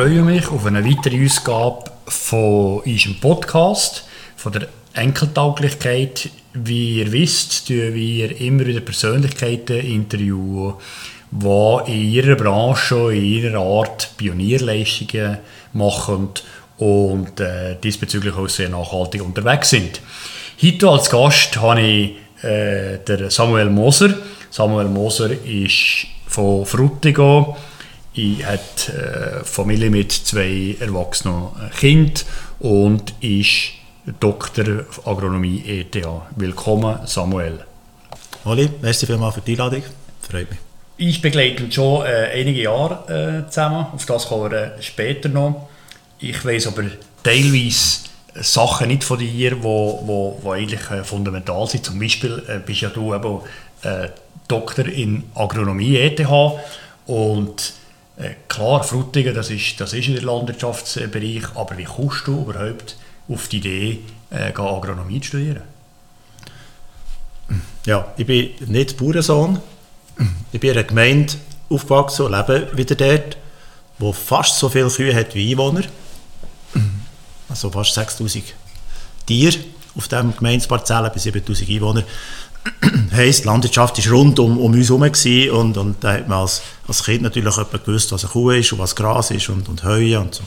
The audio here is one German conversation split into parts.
freue mich auf eine weitere Ausgabe von unserem Podcast, von der Enkeltauglichkeit. Wie ihr wisst, tun wir immer wieder Persönlichkeiten interviewen, die in ihrer Branche, in ihrer Art Pionierleistungen machen und äh, diesbezüglich auch sehr nachhaltig unterwegs sind. Heute als Gast habe ich äh, der Samuel Moser. Samuel Moser ist von Frutigo. Ich hat äh, Familie mit zwei erwachsenen Kindern und ist Doktor Agronomie ETH. Willkommen, Samuel. Oli, merci vielmals für die Einladung. Freut mich. Ich begleite uns schon äh, einige Jahre äh, zusammen. Auf das kommen wir äh, später noch. Ich weiß aber teilweise Sachen nicht von dir, die wo, wo, wo eigentlich äh, fundamental sind. Zum Beispiel äh, bist ja du eben äh, Doktor in Agronomie ETH und klar, Frutigen, das ist, das ist in der Landwirtschaftsbereich, aber wie kommst du überhaupt auf die Idee, äh, Agronomie zu studieren? Ja, ich bin nicht Bauernsohn. Ich bin in einer Gemeinde aufgewachsen und lebe wieder dort, wo fast so viele Kühe hat wie Einwohner also fast 6000 Tiere auf diesem Gemeindeparzellen bei 7000 Einwohnern. heisst, die Landwirtschaft war rund um, um uns herum und, und da hat man als, als Kind natürlich gewusst, was eine Kuh ist und was Gras ist und, und Heu und so.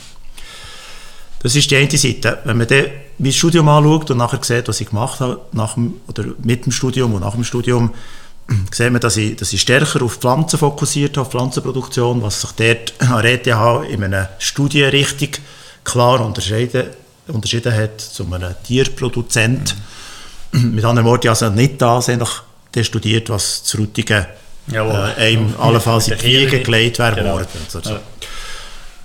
Das ist die eine Seite. Wenn man dann mein Studium anschaut und nachher sieht, was ich gemacht habe, nach dem, oder mit dem Studium und nach dem Studium, sieht man, dass ich, dass ich stärker auf Pflanzen fokussiert habe, Pflanzenproduktion, was sich dort an ETH in einer Studienrichtung klar unterscheiden, unterschieden hat zu einem Tierproduzent. Mhm. Mit anderen Worten, also nicht das einfach studiert, was zu Rutigen äh, einem ja. allenfalls in die Wiege gelegt wäre genau. worden. Also,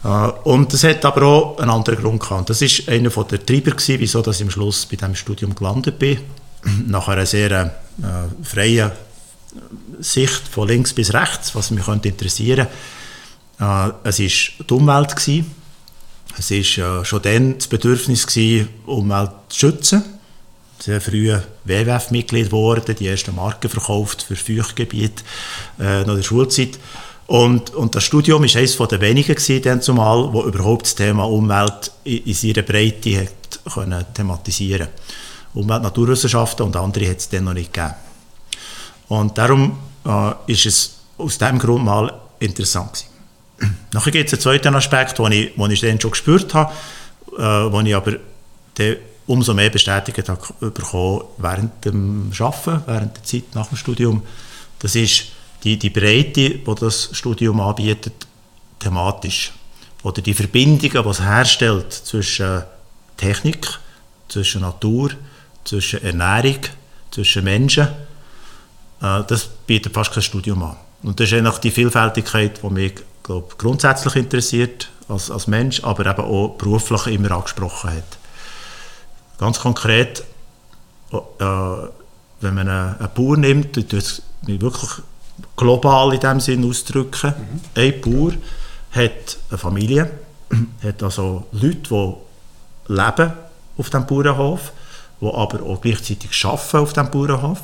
ja. äh, und das hat aber auch einen anderen Grund gehabt. Das war einer der Treiber, gewesen, wieso dass ich am Schluss bei diesem Studium gelandet bin. Nach einer sehr äh, freien Sicht von links bis rechts, was mich könnte interessieren könnte. Äh, es war die Umwelt. Gewesen. Es war äh, schon dann das Bedürfnis, gewesen, Umwelt zu schützen. Sehr früh WWF-Mitglied geworden, die ersten Marken verkauft für Feuchtgebiete äh, noch in der Schulzeit. Und, und das Studium war eines der wenigen gewesen, zumal, wo überhaupt das Thema Umwelt in, in seiner Breite hat können thematisieren Umwelt, Naturwissenschaften und andere hat es dann noch nicht gegeben. Und darum äh, ist es aus diesem Grund mal interessant gewesen. Nachher gibt es einen zweiten Aspekt, den ich, ich dann schon gespürt habe, äh, den ich aber umso mehr bestätigt habe bekommen während dem Arbeiten, während der Zeit nach dem Studium. Das ist die, die Breite, die das Studium anbietet, thematisch. Oder die Verbindungen, die es herstellt zwischen Technik, zwischen Natur, zwischen Ernährung, zwischen Menschen. Äh, das bietet fast kein Studium an. Und das ist eigentlich die Vielfältigkeit, die mich glaub, grundsätzlich interessiert als, als Mensch, aber eben auch beruflich immer angesprochen hat. Ganz konkret, äh, wenn man einen, einen Bauer nimmt, tut es wirklich global in dem Sinn ausdrücken. Mhm. Ein Bauer hat eine Familie, hat also Leute, die leben auf dem Bauernhof, die aber auch gleichzeitig arbeiten auf dem Bauernhof.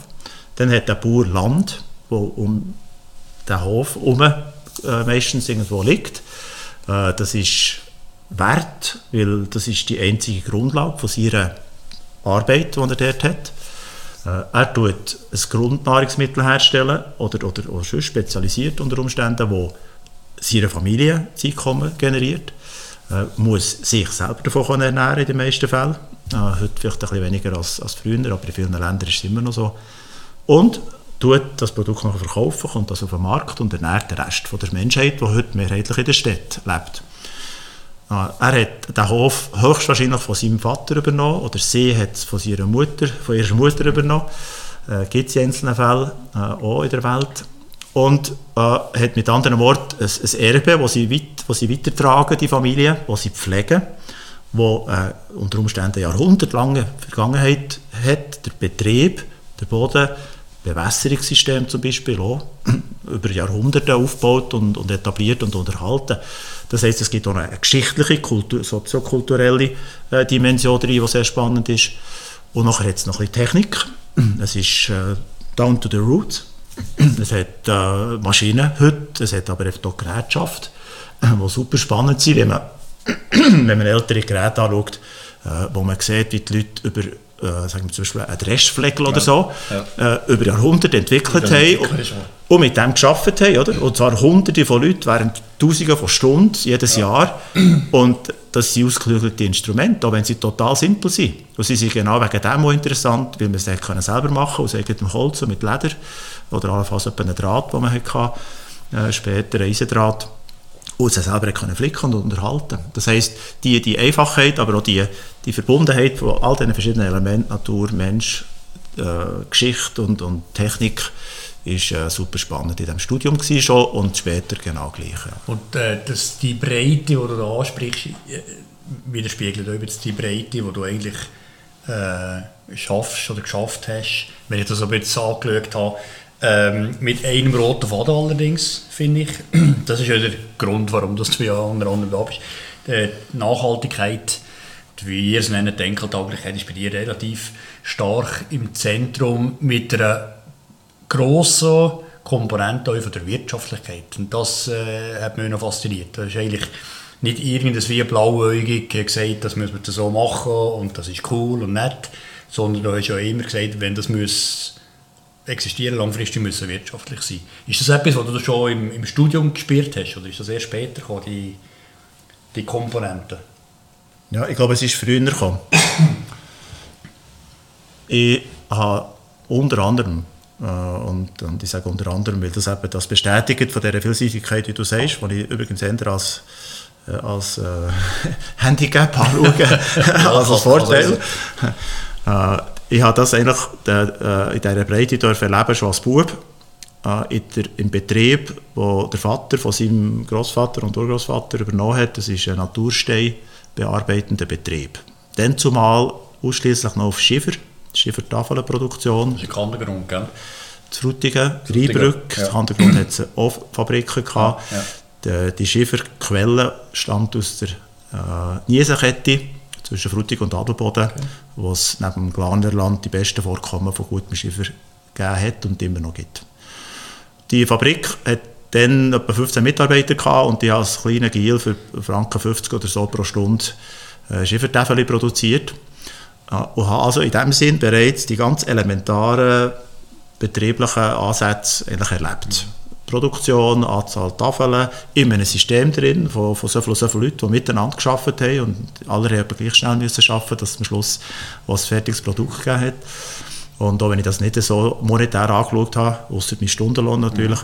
Dann hat der Bauer Land, wo um den Hof herum äh, meistens irgendwo liegt. Äh, das ist wert, weil das ist die einzige Grundlage von seiner Arbeit, die er dort hat. Äh, er tut ein Grundnahrungsmittel herstellen oder, oder, oder schon spezialisiert unter Umständen, wo seine Familie das Einkommen generiert. Äh, muss sich selber davon ernähren in den meisten Fällen. Äh, heute vielleicht ein bisschen weniger als, als früher, aber in vielen Ländern ist es immer noch so. Und tut das Produkt noch verkaufen, kommt das auf den Markt und ernährt den Rest von der Menschheit, die heute mehrheitlich in der Stadt lebt. Er hat den Hof höchstwahrscheinlich von seinem Vater übernommen oder sie hat es von ihrer Mutter, von ihrer Mutter übernommen. Äh, Gibt es in einzelnen Fällen äh, auch in der Welt. Und äh, hat mit anderen Worten ein, ein Erbe, das sie, weit, sie weitertragen, die Familie, das sie pflegen, wo äh, unter Umständen jahrhundertelange Vergangenheit hat, der Betrieb, der Boden, Bewässerungssystem zum Beispiel auch über Jahrhunderte aufgebaut und, und etabliert und unterhalten. Das heißt, es gibt auch eine geschichtliche, Kultur, soziokulturelle äh, Dimension drin, die sehr spannend ist. Und nachher hat es noch ein bisschen Technik. Es ist äh, down to the roots. Es hat äh, Maschinen heute, es hat aber auch Gerätschaft. die super spannend sind, wenn man, wenn man ältere Geräte anschaut, äh, wo man sieht, wie die Leute über äh, sagen wir zum Beispiel einen Restfleckl oder so, ja. äh, über Jahrhunderte entwickelt haben und, und mit dem geschafft haben, oder? Und zwar hunderte von Leuten während Tausende von Stunden jedes Jahr und das sind ausgeklügelte Instrumente, auch wenn sie total simpel sind. Und sie sind genau wegen dem auch interessant, weil man es können selber machen aus eigenem Holz und mit Leder oder allenfalls einen Draht, den man hatte, äh, später ein Eisendraht und sie selber können flicken und unterhalten. Das heisst, die, die Einfachheit, aber auch die, die Verbundenheit von all diesen verschiedenen Elementen, Natur, Mensch, äh, Geschichte und, und Technik, ist äh, super spannend in diesem Studium schon und später genau gleich. Ja. Und äh, das, die Breite, die du ansprichst, äh, widerspiegelt auch jetzt die Breite, die du eigentlich äh, schaffst oder geschafft hast. Wenn ich das ein bisschen angeschaut habe, ähm, mit einem roten Faden allerdings, finde ich. Das ist ja der Grund, warum das ja unter anderem da bist. Die Nachhaltigkeit, wie ihr es nennt, Denkeltauglichkeit, ist bei dir relativ stark im Zentrum mit einer grossen Komponente von der Wirtschaftlichkeit. Und das äh, hat mich noch fasziniert. Das ist eigentlich nicht irgendwas wie blauäugig gesagt, das müssen wir so machen und das ist cool und nett, sondern du hast ja immer gesagt, wenn das muss existieren, langfristig müssen wirtschaftlich sein. Ist das etwas, was du schon im, im Studium gespürt hast oder ist das erst später gekommen, die, die Komponenten? Ja, ich glaube, es ist früher gekommen. ich habe unter anderem, äh, und, und, ich sage unter anderem, weil das eben das bestätigt von dieser Vielseitigkeit, wie du sagst, die ich übrigens eher als, äh, als äh, Handicap anschaue, als, als Vorteil. Äh, ich habe das eigentlich äh, in dieser Breite erleben, schon als Bub. Äh, in der, Im Betrieb, wo der Vater von seinem Großvater und Urgroßvater übernommen hat, das ist ein Naturstein bearbeitender Betrieb. Dann zumal ausschließlich noch auf Schiffer, Schiffertafelproduktion. Das ist ein Kandergrund, gell? Das Frutigen, Rheinbrück, ja. Kandergrund hat es auch Fabriken gehabt. Ja. Die, die Schifferquelle stammt aus der äh, Niesenkette zwischen Frutig und Adelboden, okay. wo es neben dem Glanerland die besten Vorkommen von gutem Schiffer gegeben hat und immer noch gibt. Die Fabrik hat dann etwa 15 Mitarbeiter gehabt und die haben als kleiner Giel für Franken 50 oder so pro Stunde äh, Schiffertäfel produziert äh, und haben also in dem Sinn bereits die ganz elementaren betrieblichen Ansätze eigentlich erlebt. Mhm. Produktion, Anzahl Tafeln, in einem System drin von, von so vielen so viel Leuten, die miteinander geschafft haben und alle haben gleich schnell müssen arbeiten, dass es am Schluss was fertiges Produkt gegeben hat. Und auch wenn ich das nicht so monetär angeschaut habe, außer mein Stundenlohn natürlich,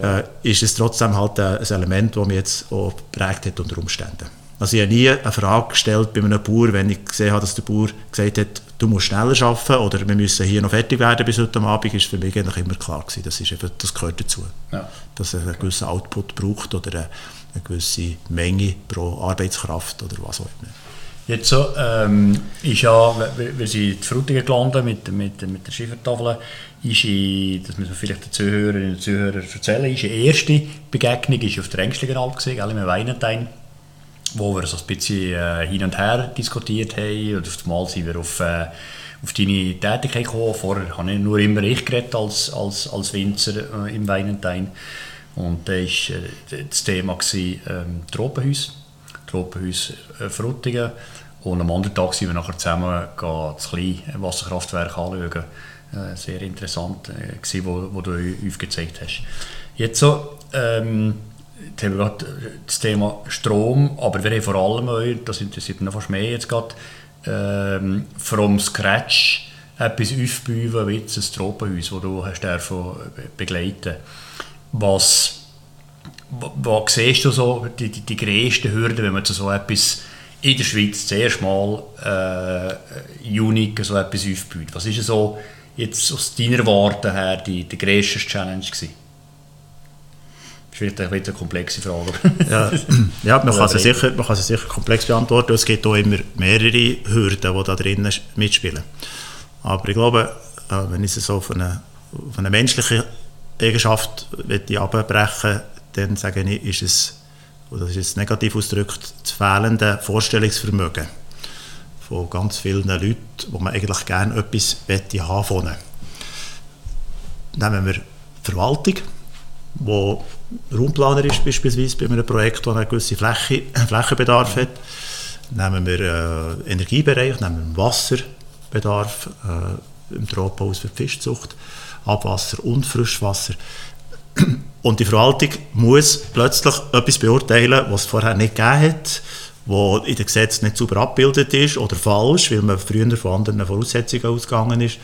ja, äh, ist es trotzdem halt ein Element, das mich jetzt auch geprägt hat unter Umständen. Also ich habe nie eine Frage gestellt bei einem Bauer, wenn ich gesehen habe, dass der Bauer gesagt hat, du musst schneller arbeiten oder wir müssen hier noch fertig werden bis heute Abend, ist für mich eigentlich immer klar gewesen. Das, ist einfach, das gehört dazu. Ja. Dass es einen gewissen Output braucht oder eine, eine gewisse Menge pro Arbeitskraft oder was auch immer. Jetzt so, ähm, ist ja, wir sind in Frutigen gelandet mit, mit, mit der Schiffertafel, ist in, das müssen wir vielleicht den Zuhörerinnen und Zuhörern erzählen, ist die erste Begegnung ist auf der Ängstlichen Alp gesehen, im Weinentein wo wir so ein bisschen äh, hin und her diskutiert haben. Und auf einmal sind wir auf, äh, auf deine Tätigkeit gekommen. Vorher habe ich nur immer ich geredet als, als, als Winzer äh, im Weinentein. Und da war äh, das Thema gewesen, ähm, Tropenhaus, Tropenhaus äh, Frutigen. Und am anderen Tag sind wir nachher zusammen das kleine Wasserkraftwerk anschauen. Äh, sehr interessant, äh, gewesen, wo, wo du uns gezeigt hast. Jetzt so, ähm, Jetzt haben wir gerade das Thema Strom, aber wir haben vor allem, auch, das interessiert noch fast mehr jetzt gerade, ähm, from scratch etwas aufbauen, wie jetzt ein Tropenhaus, das du hast davon begleiten Was, was siehst du so die, die, die grössten Hürden, wenn man so etwas in der Schweiz zuerst mal äh, unique so etwas aufbaut? Was ist so jetzt aus deiner Warte her die, die grösste Challenge gewesen? Vielleicht eine komplexe Frage. ja, ja man, kann sie sicher, man kann sie sicher komplex beantworten. Es gibt auch immer mehrere Hürden, die da drinnen mitspielen. Aber ich glaube, äh, wenn ich es so von einer, von einer menschlichen Eigenschaft abbrechen dann sage ich, ist es, oder das ist jetzt negativ ausgedrückt, das fehlende Vorstellungsvermögen von ganz vielen Leuten, wo man eigentlich gerne etwas haben von Nehmen wir Verwaltung, die raumplanerisch beispielsweise bei einem Projekt, das eine gewisse Fläche, Flächenbedarf hat. Nehmen wir äh, Energiebereich, nehmen wir Wasserbedarf äh, im Tropenhaus für die Fischzucht, Abwasser und Frischwasser. Und die Verwaltung muss plötzlich etwas beurteilen, was es vorher nicht gegeben hat, was in den Gesetzen nicht sauber abgebildet ist oder falsch, weil man früher von anderen Voraussetzungen ausgegangen ist.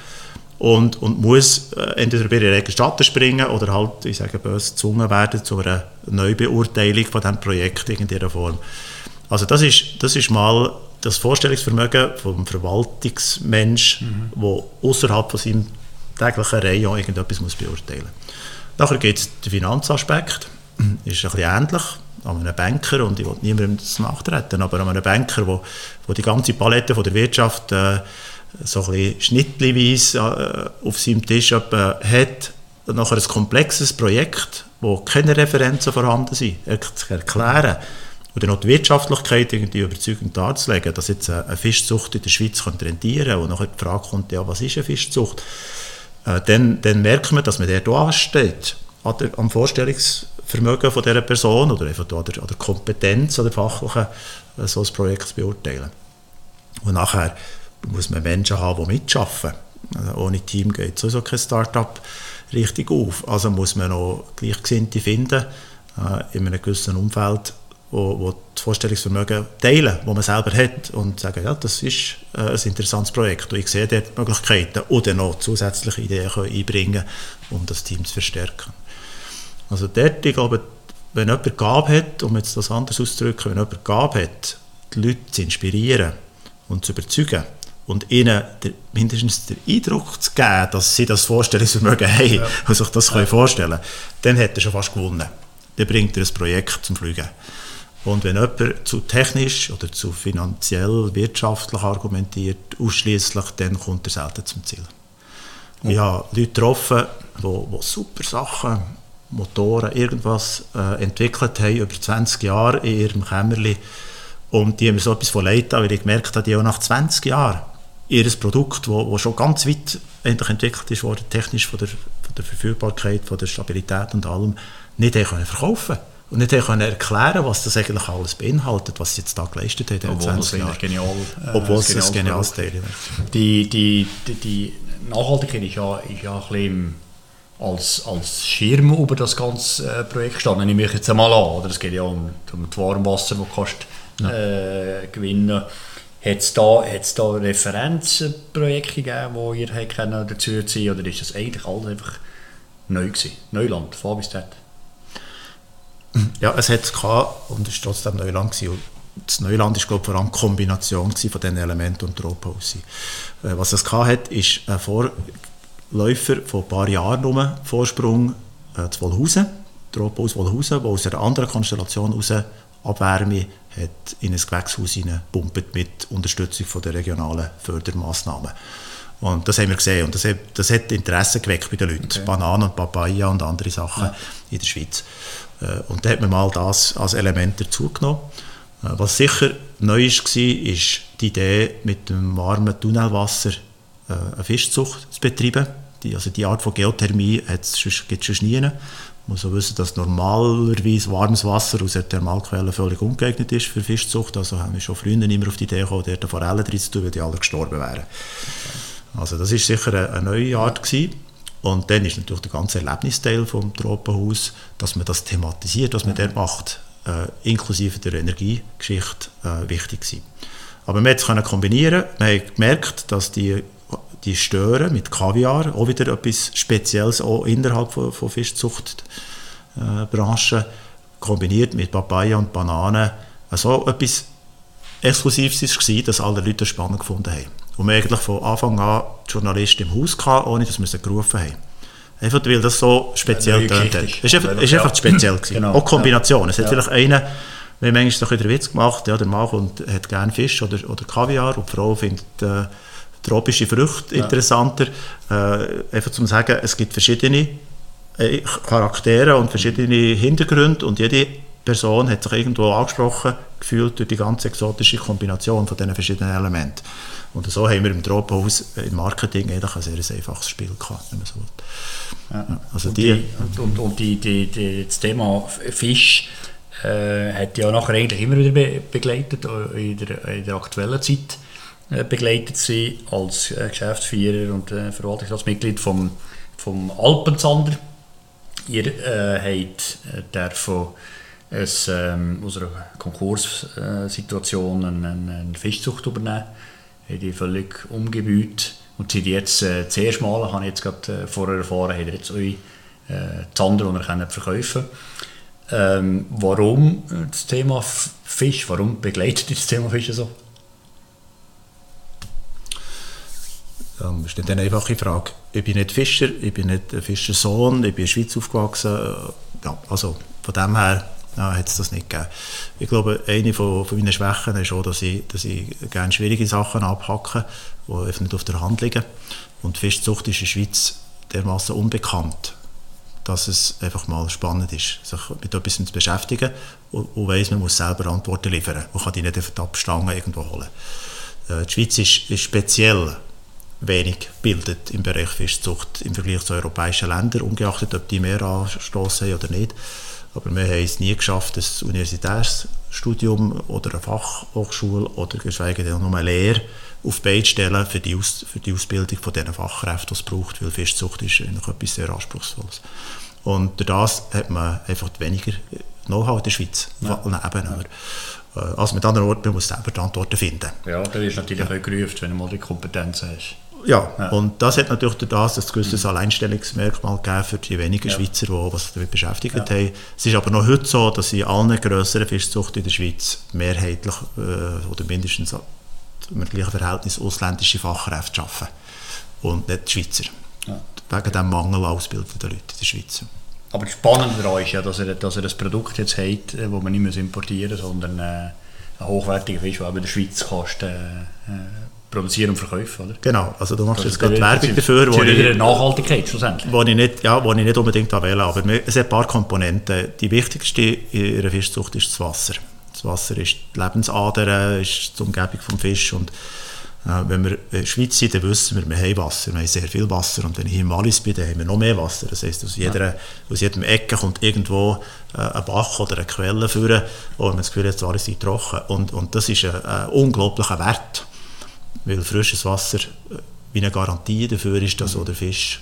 Und, und muss äh, entweder bei ihrer eigenen Schatten springen oder halt, ich sage böse, gezwungen werden zu einer Neubeurteilung von diesem Projekt in irgendeiner Form. Also das ist, das ist mal das Vorstellungsvermögen vom Verwaltungsmensch, mhm. der außerhalb von seinem täglichen Rayon irgendetwas muss beurteilen muss. Nachher gibt es den Finanzaspekt, ist ein bisschen ähnlich an einem Banker, und ich will niemandem das nachtreten, aber an einem Banker, wo, wo die ganze Palette von der Wirtschaft äh, so ein bisschen äh, auf seinem Tisch hat, nachher ein komplexes Projekt, wo keine Referenzen vorhanden sind, zu erklären dann noch die Wirtschaftlichkeit irgendwie überzeugend darzulegen, dass jetzt eine Fischzucht in der Schweiz könnte rentieren und nachher die Frage kommt, ja, was ist eine Fischzucht? Äh, dann, dann merkt man, dass man dort ansteht, an der, am Vorstellungsvermögen von dieser Person oder einfach an der, an der Kompetenz oder fachlichen, äh, so ein Projekt zu beurteilen. Und nachher muss man Menschen haben, die mitarbeiten. Also ohne Team geht sowieso kein Start-up richtig auf. Also muss man noch Gleichgesinnte finden äh, in einem gewissen Umfeld, wo, wo das Vorstellungsvermögen teilen, das man selber hat und sagen, ja, das ist äh, ein interessantes Projekt und ich sehe dort Möglichkeiten oder noch zusätzliche Ideen können einbringen um das Team zu verstärken. Also dort, ich glaube, wenn jemand Gabe hat, um jetzt das anders auszudrücken, wenn jemand Gabe hat, die Leute zu inspirieren und zu überzeugen und ihnen der, mindestens den Eindruck zu geben, dass sie das Vorstellungsvermögen haben ja. und sich das ja. vorstellen können, dann hat er schon fast gewonnen. Dann bringt er ein Projekt zum Fliegen. Und wenn jemand zu technisch oder zu finanziell, wirtschaftlich argumentiert, ausschließlich, dann kommt er selten zum Ziel. Ja. Ich habe Leute getroffen, die, die super Sachen, Motoren, irgendwas äh, entwickelt haben, über 20 Jahre in ihrem Kämmerchen. Und die haben mir so etwas von leid weil ich gemerkt habe, die auch nach 20 Jahren ihr Produkt, das schon ganz weit entwickelt ist worden, technisch von der, von der Verfügbarkeit, von der Stabilität und allem, nicht haben verkaufen können und nicht können erklären, was das eigentlich alles beinhaltet, was sie jetzt da geleistet haben in 20 Jahren. Genial, äh, Obwohl es ein geniales Teil ist. Die, die, die, die Nachhaltigkeit ist ja, ist ja ein bisschen als, als Schirm über das ganze äh, Projekt gestanden, nehme ich jetzt einmal an. Oder? Es geht ja um, um das Warmwasser, das kannst ja. äh, gewinnen Hat es da, da Referenzprojekte gegeben, die ihr dazu ziehen oder ist das eigentlich alles einfach neu gewesen? Neuland, von bis dort? Ja, es hat es und es war trotzdem Neuland. Gewesen. Das Neuland war vor allem die Kombination von diesen Elementen und Trophause. Äh, was es hat, ist ein Vorläufer von ein paar Jahren rum, Vorsprung äh, zu Wollhausen, Trophause Wollhausen, wo aus einer anderen Konstellation heraus Abwärme hat in ein Gewächshaus hineingepumpt mit Unterstützung von der regionalen Fördermaßnahmen. Und das haben wir gesehen und das hat, das hat Interesse geweckt bei den Leuten. Okay. Bananen und Papaya und andere Sachen ja. in der Schweiz. Äh, und da hat man mal das als Element dazugenommen. Äh, was sicher neu war, ist die Idee, mit dem warmen Tunnelwasser äh, eine Fischzucht zu betreiben. Die, also die Art von Geothermie gibt es schon nie. Muss auch wissen, dass normalerweise warmes Wasser aus der Thermalquelle völlig ungeeignet ist für Fischzucht. Also haben wir schon früher immer auf die Idee gekommen, dort Forellen drin zu tun, weil die alle gestorben wären. Also das ist sicher eine, eine neue Art gewesen. Und dann ist natürlich der ganze Erlebnisteil vom Tropenhaus, dass man das thematisiert, was man dort macht, äh, inklusive der Energiegeschichte, äh, wichtig gewesen. Aber man konnte es kombinieren. Man hat gemerkt, dass die, die Stören mit Kaviar, auch wieder etwas Spezielles auch innerhalb von, von Fischzuchtbranchen, äh, kombiniert mit Papaya und Bananen, so etwas Exklusives war, dass alle Leute spannend gefunden haben. Und wir eigentlich von Anfang an Journalisten im Haus hatten, ohne dass wir sie gerufen haben. Einfach weil das so speziell tönt hat. Es war einfach, einfach speziell. Genau. Auch Kombination. Es hat ja. vielleicht einen, wir haben manchmal so einen Witz gemacht, ja, der Mann kommt, hat gerne Fisch oder, oder Kaviar und die Frau findet äh, tropische Früchte ja. interessanter. Äh, einfach zum sagen, es gibt verschiedene äh, Charaktere und verschiedene Hintergründe und jede Person hat sich irgendwo angesprochen gefühlt durch die ganze exotische Kombination von diesen verschiedenen Elementen. Und so haben wir im Tropenhaus im Marketing eigentlich ein sehr einfaches Spiel gehabt, wenn man so will. Ja. Also und die, die, und, und die, die, die, das Thema Fisch äh, hat ja nachher eigentlich immer wieder be begleitet, in der, in der aktuellen Zeit äh, begleitet sie als äh, Geschäftsführer und äh, Verwaltungsratsmitglied vom, vom Alpenzander. Ihr äh, habt äh, davon es, ähm, aus einer Konkurssituation eine, eine Fischzucht übernehmen, haben die völlig umgebaut und sind jetzt äh, das erste Mal, habe ich jetzt gerade äh, vorher erfahren, haben jetzt eure äh, Zander, die ihr verkaufen ähm, Warum äh, das Thema Fisch, warum begleitet ihr das Thema Fisch so? Das ist nicht eine einfache Frage. Ich bin nicht Fischer, ich bin nicht Fischersohn, ich bin in der Schweiz aufgewachsen. Ja, also von dem her ja, hat es das nicht gegeben. Ich glaube, eine von, von meinen Schwächen ist auch, dass ich, dass ich gerne schwierige Sachen abhacke, die einfach nicht auf der Hand liegen. Und Fischzucht ist in der Schweiz dermaßen unbekannt, dass es einfach mal spannend ist, sich mit etwas zu beschäftigen und, und weiss, man muss selber Antworten liefern. Man kann die nicht auf die Abstange irgendwo holen. Äh, die Schweiz ist, ist speziell wenig bildet im Bereich Fischzucht im Vergleich zu europäischen Ländern, ungeachtet ob die mehr anstoßen haben oder nicht. Aber wir haben es nie geschafft, ein Universitätsstudium oder eine Fachhochschule oder geschweige denn noch eine Lehre auf die Beine stellen für die, Aus, für die Ausbildung von diesen Fachkräften, die es braucht, weil Fischzucht ist eigentlich etwas sehr Anspruchsvolles. Und durch das hat man einfach weniger Know-how in der Schweiz. Ja. Eben, äh, also mit anderen Worten, man muss selber die Antworten finden. Ja, da ist natürlich ja. auch gerufen, wenn du mal die Kompetenz hast. Ja, ja, und das hat natürlich durch das ein gewisses Alleinstellungsmerkmal gegeben für die wenigen ja. Schweizer, die sich damit beschäftigt ja. haben. Es ist aber noch heute so, dass in allen grösseren Fischzuchten in der Schweiz mehrheitlich äh, oder mindestens im gleichen Verhältnis ausländische Fachkräfte arbeiten und nicht die Schweizer. Wegen dem Mangel ausgebildeten Leute in der Schweiz. Aber das Spannende daran ist ja, dass er, dass er ein Produkt jetzt hat, das äh, man nicht importieren muss, sondern äh, ein hochwertiger Fisch, der in der Schweiz kostet, äh, produzieren und verkaufen, oder? Genau, also du machst jetzt gerade Werbung dafür, wo ich, Nachhaltigkeit schlussendlich. Wo ich nicht, ja, wo ich nicht unbedingt wähle, aber es hat ein paar Komponenten. Die wichtigste in einer Fischzucht ist das Wasser. Das Wasser ist die Lebensader, ist die Umgebung des Fisch und äh, wenn wir in der Schweiz sind, dann wissen wir, wir haben Wasser, wir haben sehr viel Wasser und wenn ich hier im Wallis bin, dann haben wir noch mehr Wasser. Das heisst, aus, jeder, ja. aus jedem Ecke kommt irgendwo äh, ein Bach oder eine Quelle führen und man das Gefühl, jetzt Wallis ist trocken. Und, und das ist ein, ein unglaublicher Wert weil frisches Wasser äh, wie eine Garantie dafür ist, dass auch der Fisch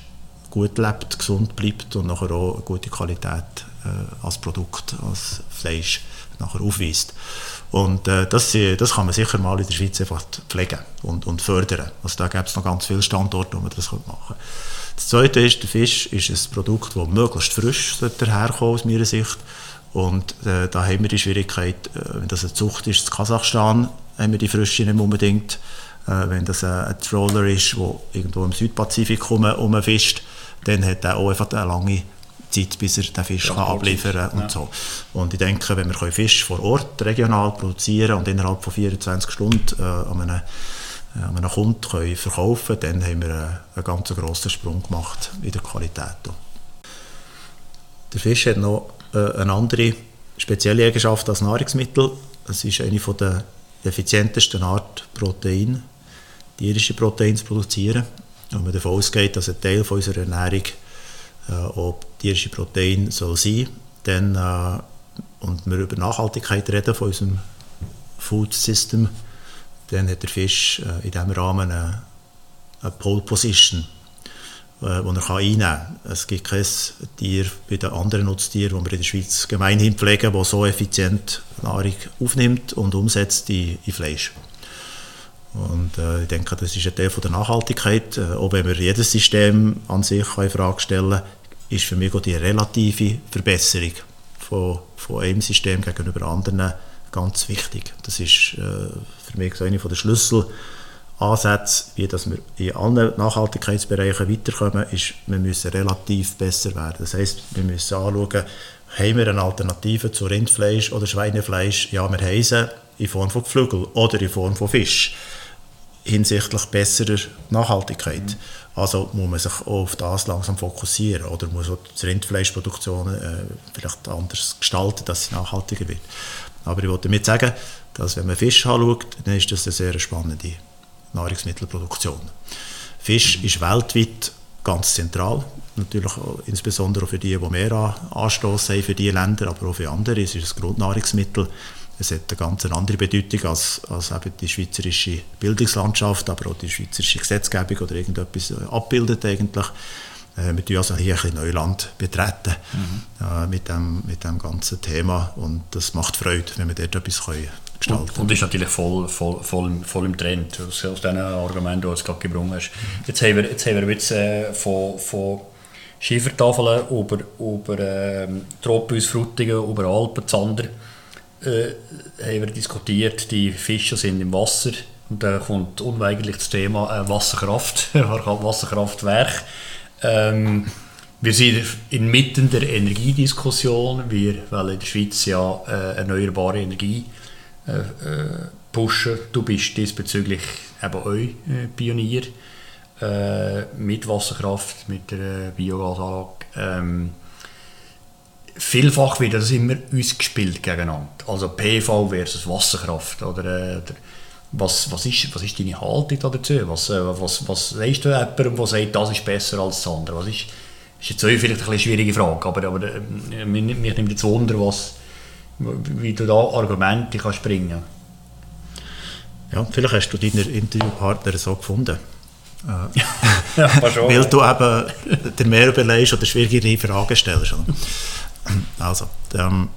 gut lebt, gesund bleibt und nachher auch eine gute Qualität äh, als Produkt, als Fleisch nachher aufweist. Und äh, das, das kann man sicher mal in der Schweiz einfach pflegen und, und fördern. Also da gibt es noch ganz viele Standorte, wo man das machen kann. Das Zweite ist, der Fisch ist ein Produkt, das möglichst frisch daherkommen aus meiner Sicht. Und äh, da haben wir die Schwierigkeit, äh, wenn das eine Zucht ist, in Kasachstan haben wir die Frische nicht unbedingt wenn das ein, Troller ist, der irgendwo im Südpazifik rumfischt, dann hat er auch einfach eine lange Zeit, bis er den Fisch ja, kann abliefern kann und ja. so. Und ich denke, wenn wir Fisch vor Ort regional produzieren und innerhalb von 24 Stunden äh, an einem äh, an einem Kunden können verkaufen können, dann haben wir einen, einen ganz grossen Sprung gemacht in der Qualität. Der Fisch hat noch äh, eine andere spezielle Eigenschaft als Nahrungsmittel. Es ist eine der effizientesten Art Protein tierische Proteine zu produzieren. Und man davon ausgeht, dass ein Teil von unserer Ernährung äh, auch tierische Proteine soll sein dann, äh, und wir über Nachhaltigkeit reden von unserem Food System, dann hat der Fisch äh, in diesem Rahmen eine, eine Pole Position, äh, die er einnehmen kann. Es gibt kein Tier bei den anderen Nutztieren, die wir in der Schweiz gemeinhin pflegen, das so effizient Nahrung aufnimmt und umsetzt in, in Fleisch. Und äh, ich denke, das ist ein Teil von der Nachhaltigkeit. Äh, auch wenn wir jedes System an sich in Frage stellen kann, ist für mich auch die relative Verbesserung von, von einem System gegenüber anderen ganz wichtig. Das ist äh, für mich so eine der Schlüsselansätze, wie dass wir in allen Nachhaltigkeitsbereichen weiterkommen, ist, wir müssen relativ besser werden. Das heißt, wir müssen anschauen, haben wir eine Alternative zu Rindfleisch oder Schweinefleisch? Ja, wir haben sie in Form von Geflügel oder in Form von Fisch hinsichtlich besserer Nachhaltigkeit. Mhm. Also muss man sich auch auf das langsam fokussieren oder muss auch die Rindfleischproduktion äh, vielleicht anders gestalten, dass sie nachhaltiger wird. Aber ich wollte damit sagen, dass wenn man Fisch anschaut, dann ist das eine sehr spannende Nahrungsmittelproduktion. Fisch mhm. ist weltweit ganz zentral, natürlich insbesondere für die, die mehr Anstoß haben, für diese Länder, aber auch für andere. Es ist ein Grundnahrungsmittel. Es hat eine ganz andere Bedeutung als, als eben die schweizerische Bildungslandschaft, aber auch die schweizerische Gesetzgebung oder irgendetwas abbildet eigentlich. Äh, wir tun also hier ein Neuland betreten mhm. äh, mit, dem, mit dem ganzen Thema und das macht Freude, wenn wir dort etwas können gestalten können. Und, ist natürlich voll, voll, voll, voll im Trend, aus, aus diesen Argumenten, die du jetzt gerade gebrungen hast. Jetzt haben wir, jetzt haben wir jetzt, äh, von, von Schiefertafeln über, über ähm, Frutigen, über Alpen, Zander, äh, haben wir diskutiert, die Fische sind im Wasser und da kommt unweigerlich das Thema äh, Wasserkraft, Wasserkraftwerk. Ähm, wir sind inmitten der Energiediskussion, wir wollen in der Schweiz ja äh, erneuerbare Energie äh, äh pushen. Du bist diesbezüglich eben auch äh, Pionier äh, mit Wasserkraft, mit der Biogasanlage. Ähm, vielfach wird das immer uns gespielt gegeneinander. Also PV versus Wasserkraft. Oder, äh, oder was, was, ist, was ist deine Haltung dazu? Was, äh, was, was sagst du jemandem, der sagt, das ist besser als das andere? Was ist, ist jetzt vielleicht eine schwierige Frage, aber, aber äh, mich, mich nimmt jetzt Wunder, was, wie du da Argumente kannst bringen Ja, vielleicht hast du deinen Interviewpartner so gefunden. Äh, ja, weil du eben dir mehr überlegst oder schwierigere Fragen stellst. Also, ähm,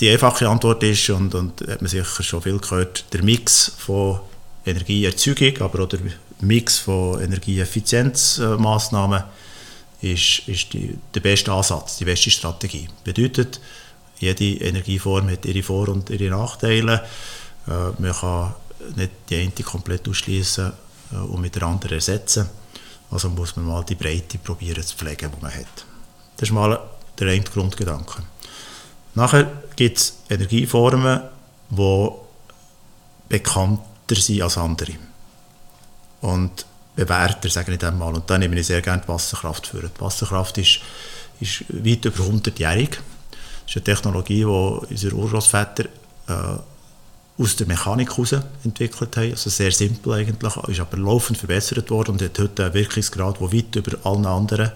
die einfache Antwort ist, und, und hat man sicher schon viel gehört, der Mix von Energieerzeugung, aber auch der Mix von Energieeffizienzmaßnahmen ist, ist die, der beste Ansatz, die beste Strategie. Bedeutet, jede Energieform hat ihre Vor- und ihre Nachteile. Äh, man kann nicht die eine komplett ausschließen äh, und mit der anderen ersetzen. Also muss man mal die Breite probieren zu pflegen, die man hat. Das ist mal der eine Grundgedanke. Nachher gibt es Energieformen, die bekannter sind als andere. Und bewährter, sage ich dann mal. Und da nehme ich sehr gerne die Wasserkraft für. Die Wasserkraft ist, ist weit über 100-jährig. Das ist eine Technologie, die unsere Urgroßväter äh, aus der Mechanik heraus entwickelt haben. Also sehr simpel eigentlich, ist aber laufend verbessert worden und hat heute einen Wirkungsgrad, der weit über allen anderen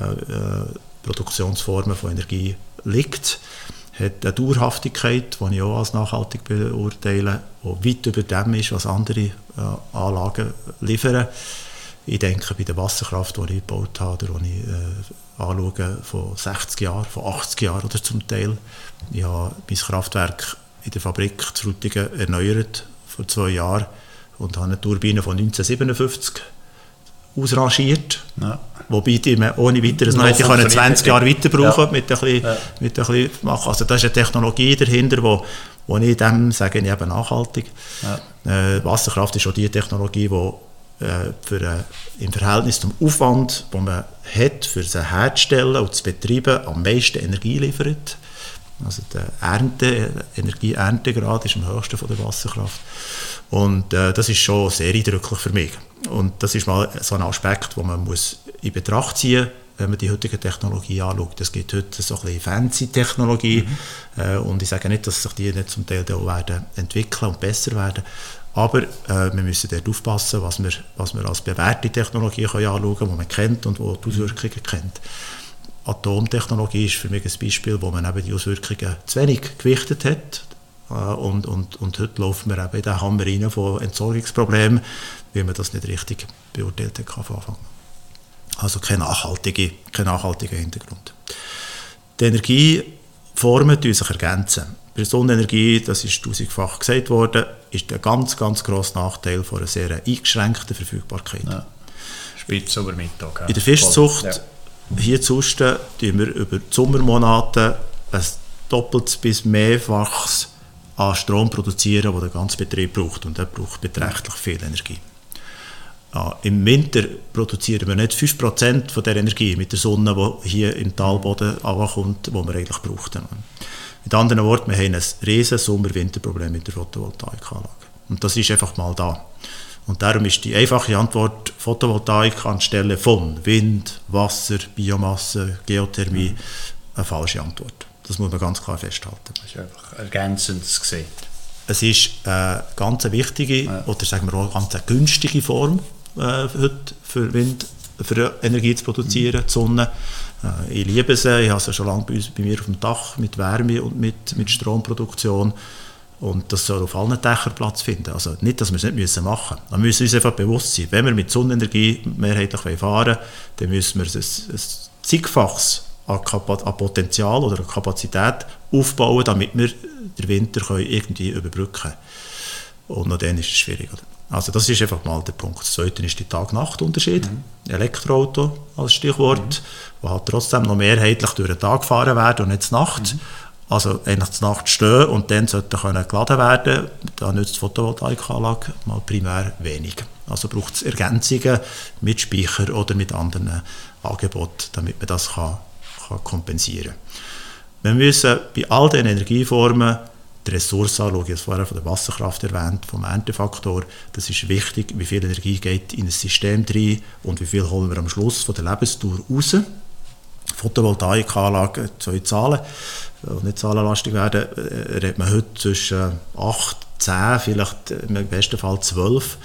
äh, äh, Produktionsformen von Energie liegt. Hat eine Dauerhaftigkeit, die ich auch als nachhaltig beurteile, die weit über dem ist, was andere äh, Anlagen liefern. Ich denke, bei der Wasserkraft, die ich gebaut habe, oder die ich äh, anschaue, von 60 Jahren, von 80 Jahren oder zum Teil. Ich habe mein Kraftwerk in der Fabrik zu Frutigen erneuert vor zwei Jahren und habe eine Turbine von 1957 ausrangiert. Ja. Wobei die man ohne weiteres noch hätte können 20 Jahre weiter brauchen ja. mit ein bisschen, ja. mit ein bisschen machen. Also da ist eine Technologie dahinter, wo, wo ich dem sage, ich eben nachhaltig. Ja. Äh, Wasserkraft ist auch die Technologie, die äh, für, äh, im Verhältnis zum Aufwand, den man hat, für sie herzustellen und zu betreiben, am meisten Energie liefert. Also der Ernte, Energieerntegrad ist am höchsten von der Wasserkraft. Und äh, das ist schon sehr eindrücklich für mich. Und das ist mal so ein Aspekt, den man muss in Betracht ziehen muss, wenn man die heutige Technologie anschaut. Es gibt heute so ein bisschen fancy Technologie mhm. äh, und ich sage nicht, dass sich die nicht zum Teil auch werden entwickeln und besser werden, aber äh, wir müssen dort aufpassen, was wir, was wir als bewährte Technologie können anschauen können, die man kennt und die die Auswirkungen kennt. Atomtechnologie ist für mich ein Beispiel, wo man eben die Auswirkungen zu wenig gewichtet hat. Äh, und, und, und heute laufen wir eben in den Hammer rein von Entsorgungsproblemen, wie man das nicht richtig beurteilt hat von Anfang Also kein nachhaltiger, kein nachhaltiger Hintergrund. Die Energieformen sich ergänzen. Bei Sonnenenergie, das ist tausendfach gesagt worden, ist der ganz, ganz grosse Nachteil von einer sehr eingeschränkten Verfügbarkeit. Ja. Spitze über Mittag. Ja. In der Fischzucht ja hier zusten tun wir über die Sommermonate ein doppelt bis mehrfaches an Strom produzieren, den der ganze Betrieb braucht. Und der braucht beträchtlich viel Energie. Ja, Im Winter produzieren wir nicht 5% von der Energie mit der Sonne, die hier im Talboden ankommt, die wir eigentlich brauchten. Mit anderen Worten, wir haben ein riesiges Sommer-Winter-Problem mit der Photovoltaikanlage. Und das ist einfach mal da. Und darum ist die einfache Antwort Photovoltaik anstelle von Wind, Wasser, Biomasse, Geothermie mhm. eine falsche Antwort. Das muss man ganz klar festhalten. Das ist einfach ergänzend gesehen. Es ist eine ganz wichtige ja. oder sagen wir auch eine ganz günstige Form äh, heute für Wind, für Energie zu produzieren, mhm. die Sonne. Äh, ich liebe sie, ich habe sie schon lange bei, uns, bei mir auf dem Dach mit Wärme und mit, mit Stromproduktion. Und das soll auf allen Dächern Platz finden. Also nicht, dass wir es nicht müssen machen müssen. Wir müssen uns einfach bewusst sein, wenn wir mit Sonnenenergie mehrheitlich fahren wollen, dann müssen wir ein, ein zigfaches an, an Potenzial oder an Kapazität aufbauen, damit wir den Winter irgendwie überbrücken können. Und noch dann ist es schwierig. Also das ist einfach mal der Punkt. Das zweite ist der Tag-Nacht-Unterschied. Mhm. Elektroauto als Stichwort, mhm. wo halt trotzdem noch mehrheitlich durch den Tag gefahren werden und nicht Nacht. Mhm. Also eigentlich Nacht stehen und dann sollte können geladen werden. Da nützt die Photovoltaikanlage mal primär wenig. Also braucht es Ergänzungen mit Speicher oder mit anderen Angeboten, damit man das kann, kann kompensieren kann. Wir müssen bei all den Energieformen die Ressourcen anschauen. Ich habe vorher von der Wasserkraft erwähnt, vom Erntefaktor. Das ist wichtig, wie viel Energie geht in ein System rein und wie viel holen wir am Schluss von der Lebensdauer raus. Photovoltaikanlage, zwei Zahlen, die nicht zahlenlastig werden, äh, redet man heute zwischen 8, 10, vielleicht im besten Fall 12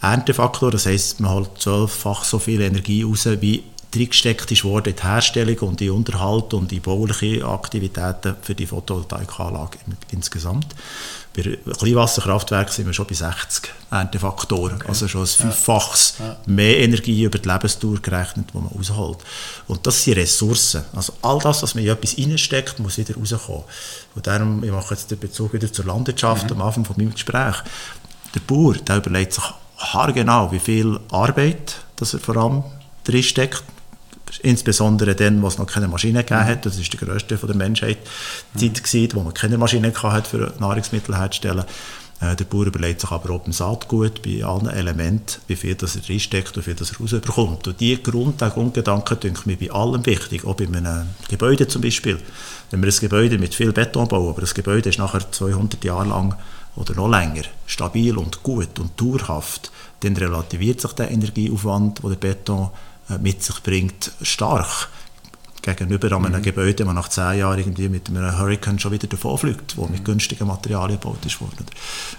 Erntefaktor. Das heisst, man holt zwölffach so viel Energie raus, wie reingesteckt ist worden in die Herstellung und die Unterhalt und die bauliche Aktivitäten für die Photovoltaikanlage insgesamt. Bei Kleinwasserkraftwerken sind wir schon bei 60 Erntefaktoren, okay. also schon ein Fünffaches ja. mehr Energie über die Lebensdauer gerechnet, die man rausholt. Und das sind Ressourcen. Also all das, was man in etwas reinsteckt, muss wieder rauskommen. Und darum, ich mache jetzt den Bezug wieder zur Landwirtschaft mhm. am Anfang von meinem Gespräch. Der Bauer, der überlegt sich haargenau, wie viel Arbeit dass er vor allem drinsteckt, insbesondere dann, wo es noch keine Maschine gegeben hat, das ist der grösste von der Menschheit, Zeit gewesen, wo man keine Maschine hatte, für Nahrungsmittel herzustellen. Äh, der Bauer überlegt sich aber ob im Saatgut, bei allen Elementen, wie viel das er reinsteckt und wie viel das er rausbekommt. Und diese Grund, der Grundgedanke, denke mir bei allem wichtig, auch bei einem Gebäude zum Beispiel. Wenn wir ein Gebäude mit viel Beton bauen, aber das Gebäude ist nachher 200 Jahre lang oder noch länger stabil und gut und dauerhaft, dann relativiert sich der Energieaufwand, den der Beton mit sich bringt, stark gegenüber einem mhm. Gebäude, das nach zehn Jahren irgendwie mit einem Hurricane schon wieder davonfliegt, wo mit mhm. günstigen Materialien gebaut ist worden.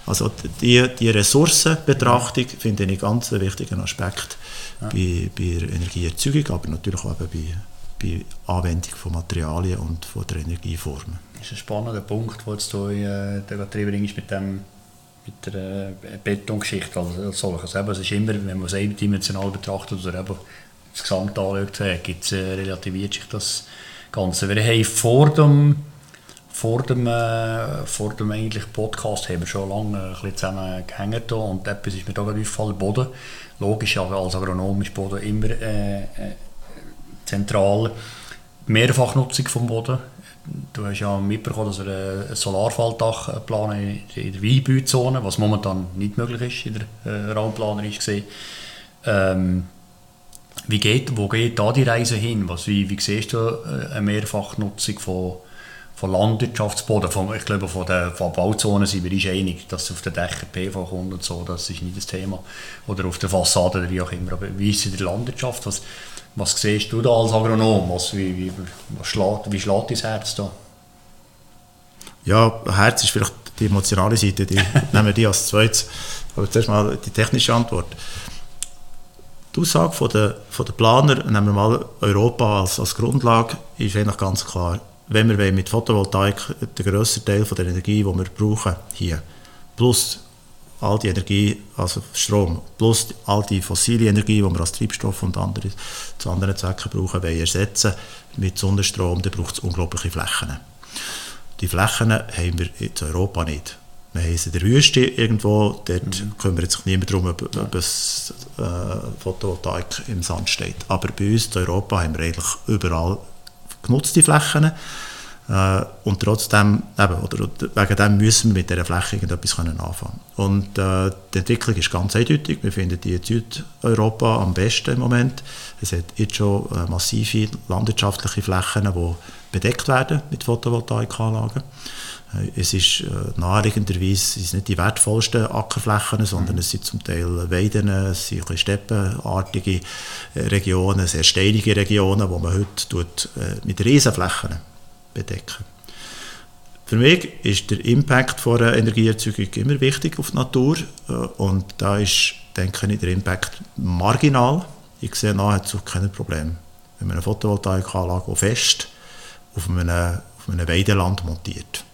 Also die, die Ressourcenbetrachtung finde ich ganz einen wichtigen Aspekt ja. bei, bei der Energieerzeugung, aber natürlich auch bei, bei Anwendung von Materialien und von der Energieformen. Das ist ein spannender Punkt, den du äh, bringst mit dem mit der äh, Betongeschichte als solches. es ist immer, wenn man es eindimensional betrachtet oder eben das Gesamte anschaut, äh, gibt's, äh, relativiert sich das Ganze. Wir haben vor dem, vor dem, äh, vor dem eigentlich Podcast haben wir schon lange ein zusammen gehängt und etwas ist mir da gerade aufgefallen, Boden. Logisch, als Agronom ist Boden immer äh, äh, zentral. Mehrfachnutzung vom Boden. Du hast ja mitbekommen, dass wir ein Solarfaltdach planen in der Weinbauzone, was momentan nicht möglich ist, in der äh, gesehen. Ähm, wie geht, wo geht da die Reise hin? Was, wie, wie siehst du äh, eine Mehrfachnutzung von, von Landwirtschaftsboden? Von, ich glaube, von den von Bauzonen sind wir uns einig, dass auf den Dächern PV kommt und so, das ist nicht das Thema. Oder auf der Fassade oder wie auch immer. Aber wie ist es in der Landwirtschaft? Was, was siehst du da als Agronom? Was, wie, wie, was schlägt, wie schlägt dein Herz da? Ja, Herz ist vielleicht die emotionale Seite, die nehmen wir die als zweites. Aber zuerst mal die technische Antwort. Die Aussage von der, von der Planer, nehmen wir mal Europa als, als Grundlage, ist eigentlich ganz klar. Wenn wir mit Photovoltaik den grössten Teil von der Energie, die wir brauchen, hier, plus all die Energie, also Strom, plus all die fossile Energie, die wir als Treibstoff und andere, zu anderen Zwecken brauchen, wollen ersetzen mit Sonnenstrom, dann braucht es unglaubliche Flächen. Die Flächen haben wir in Europa nicht. Wir haben es in der Wüste irgendwo, dort mhm. kümmert sich niemand darum, ob, ob es äh, Photovoltaik im Sand steht. Aber bei uns in Europa haben wir eigentlich überall genutzte Flächen. Äh, und trotzdem, eben, oder wegen dem müssen wir mit dieser Fläche irgendetwas können anfangen Und äh, die Entwicklung ist ganz eindeutig. Wir finden die in Südeuropa am besten im Moment. Es hat jetzt schon äh, massive landwirtschaftliche Flächen, die bedeckt werden mit Photovoltaikanlagen. Es ist äh, naheliegenderweise es nicht die wertvollsten Ackerflächen, sondern es sind zum Teil Weiden, es sind steppenartige äh, Regionen, sehr steinige Regionen, wo man heute tut, äh, mit Riesenflächen bedecken. Für mich ist der Impact von einer Energieerzeugung immer wichtig auf die Natur und da ist, denke ich, der Impact marginal. Ich sehe nahezu kein Problem, wenn man eine Photovoltaikanlage fest auf einem, auf einem Weideland montiert.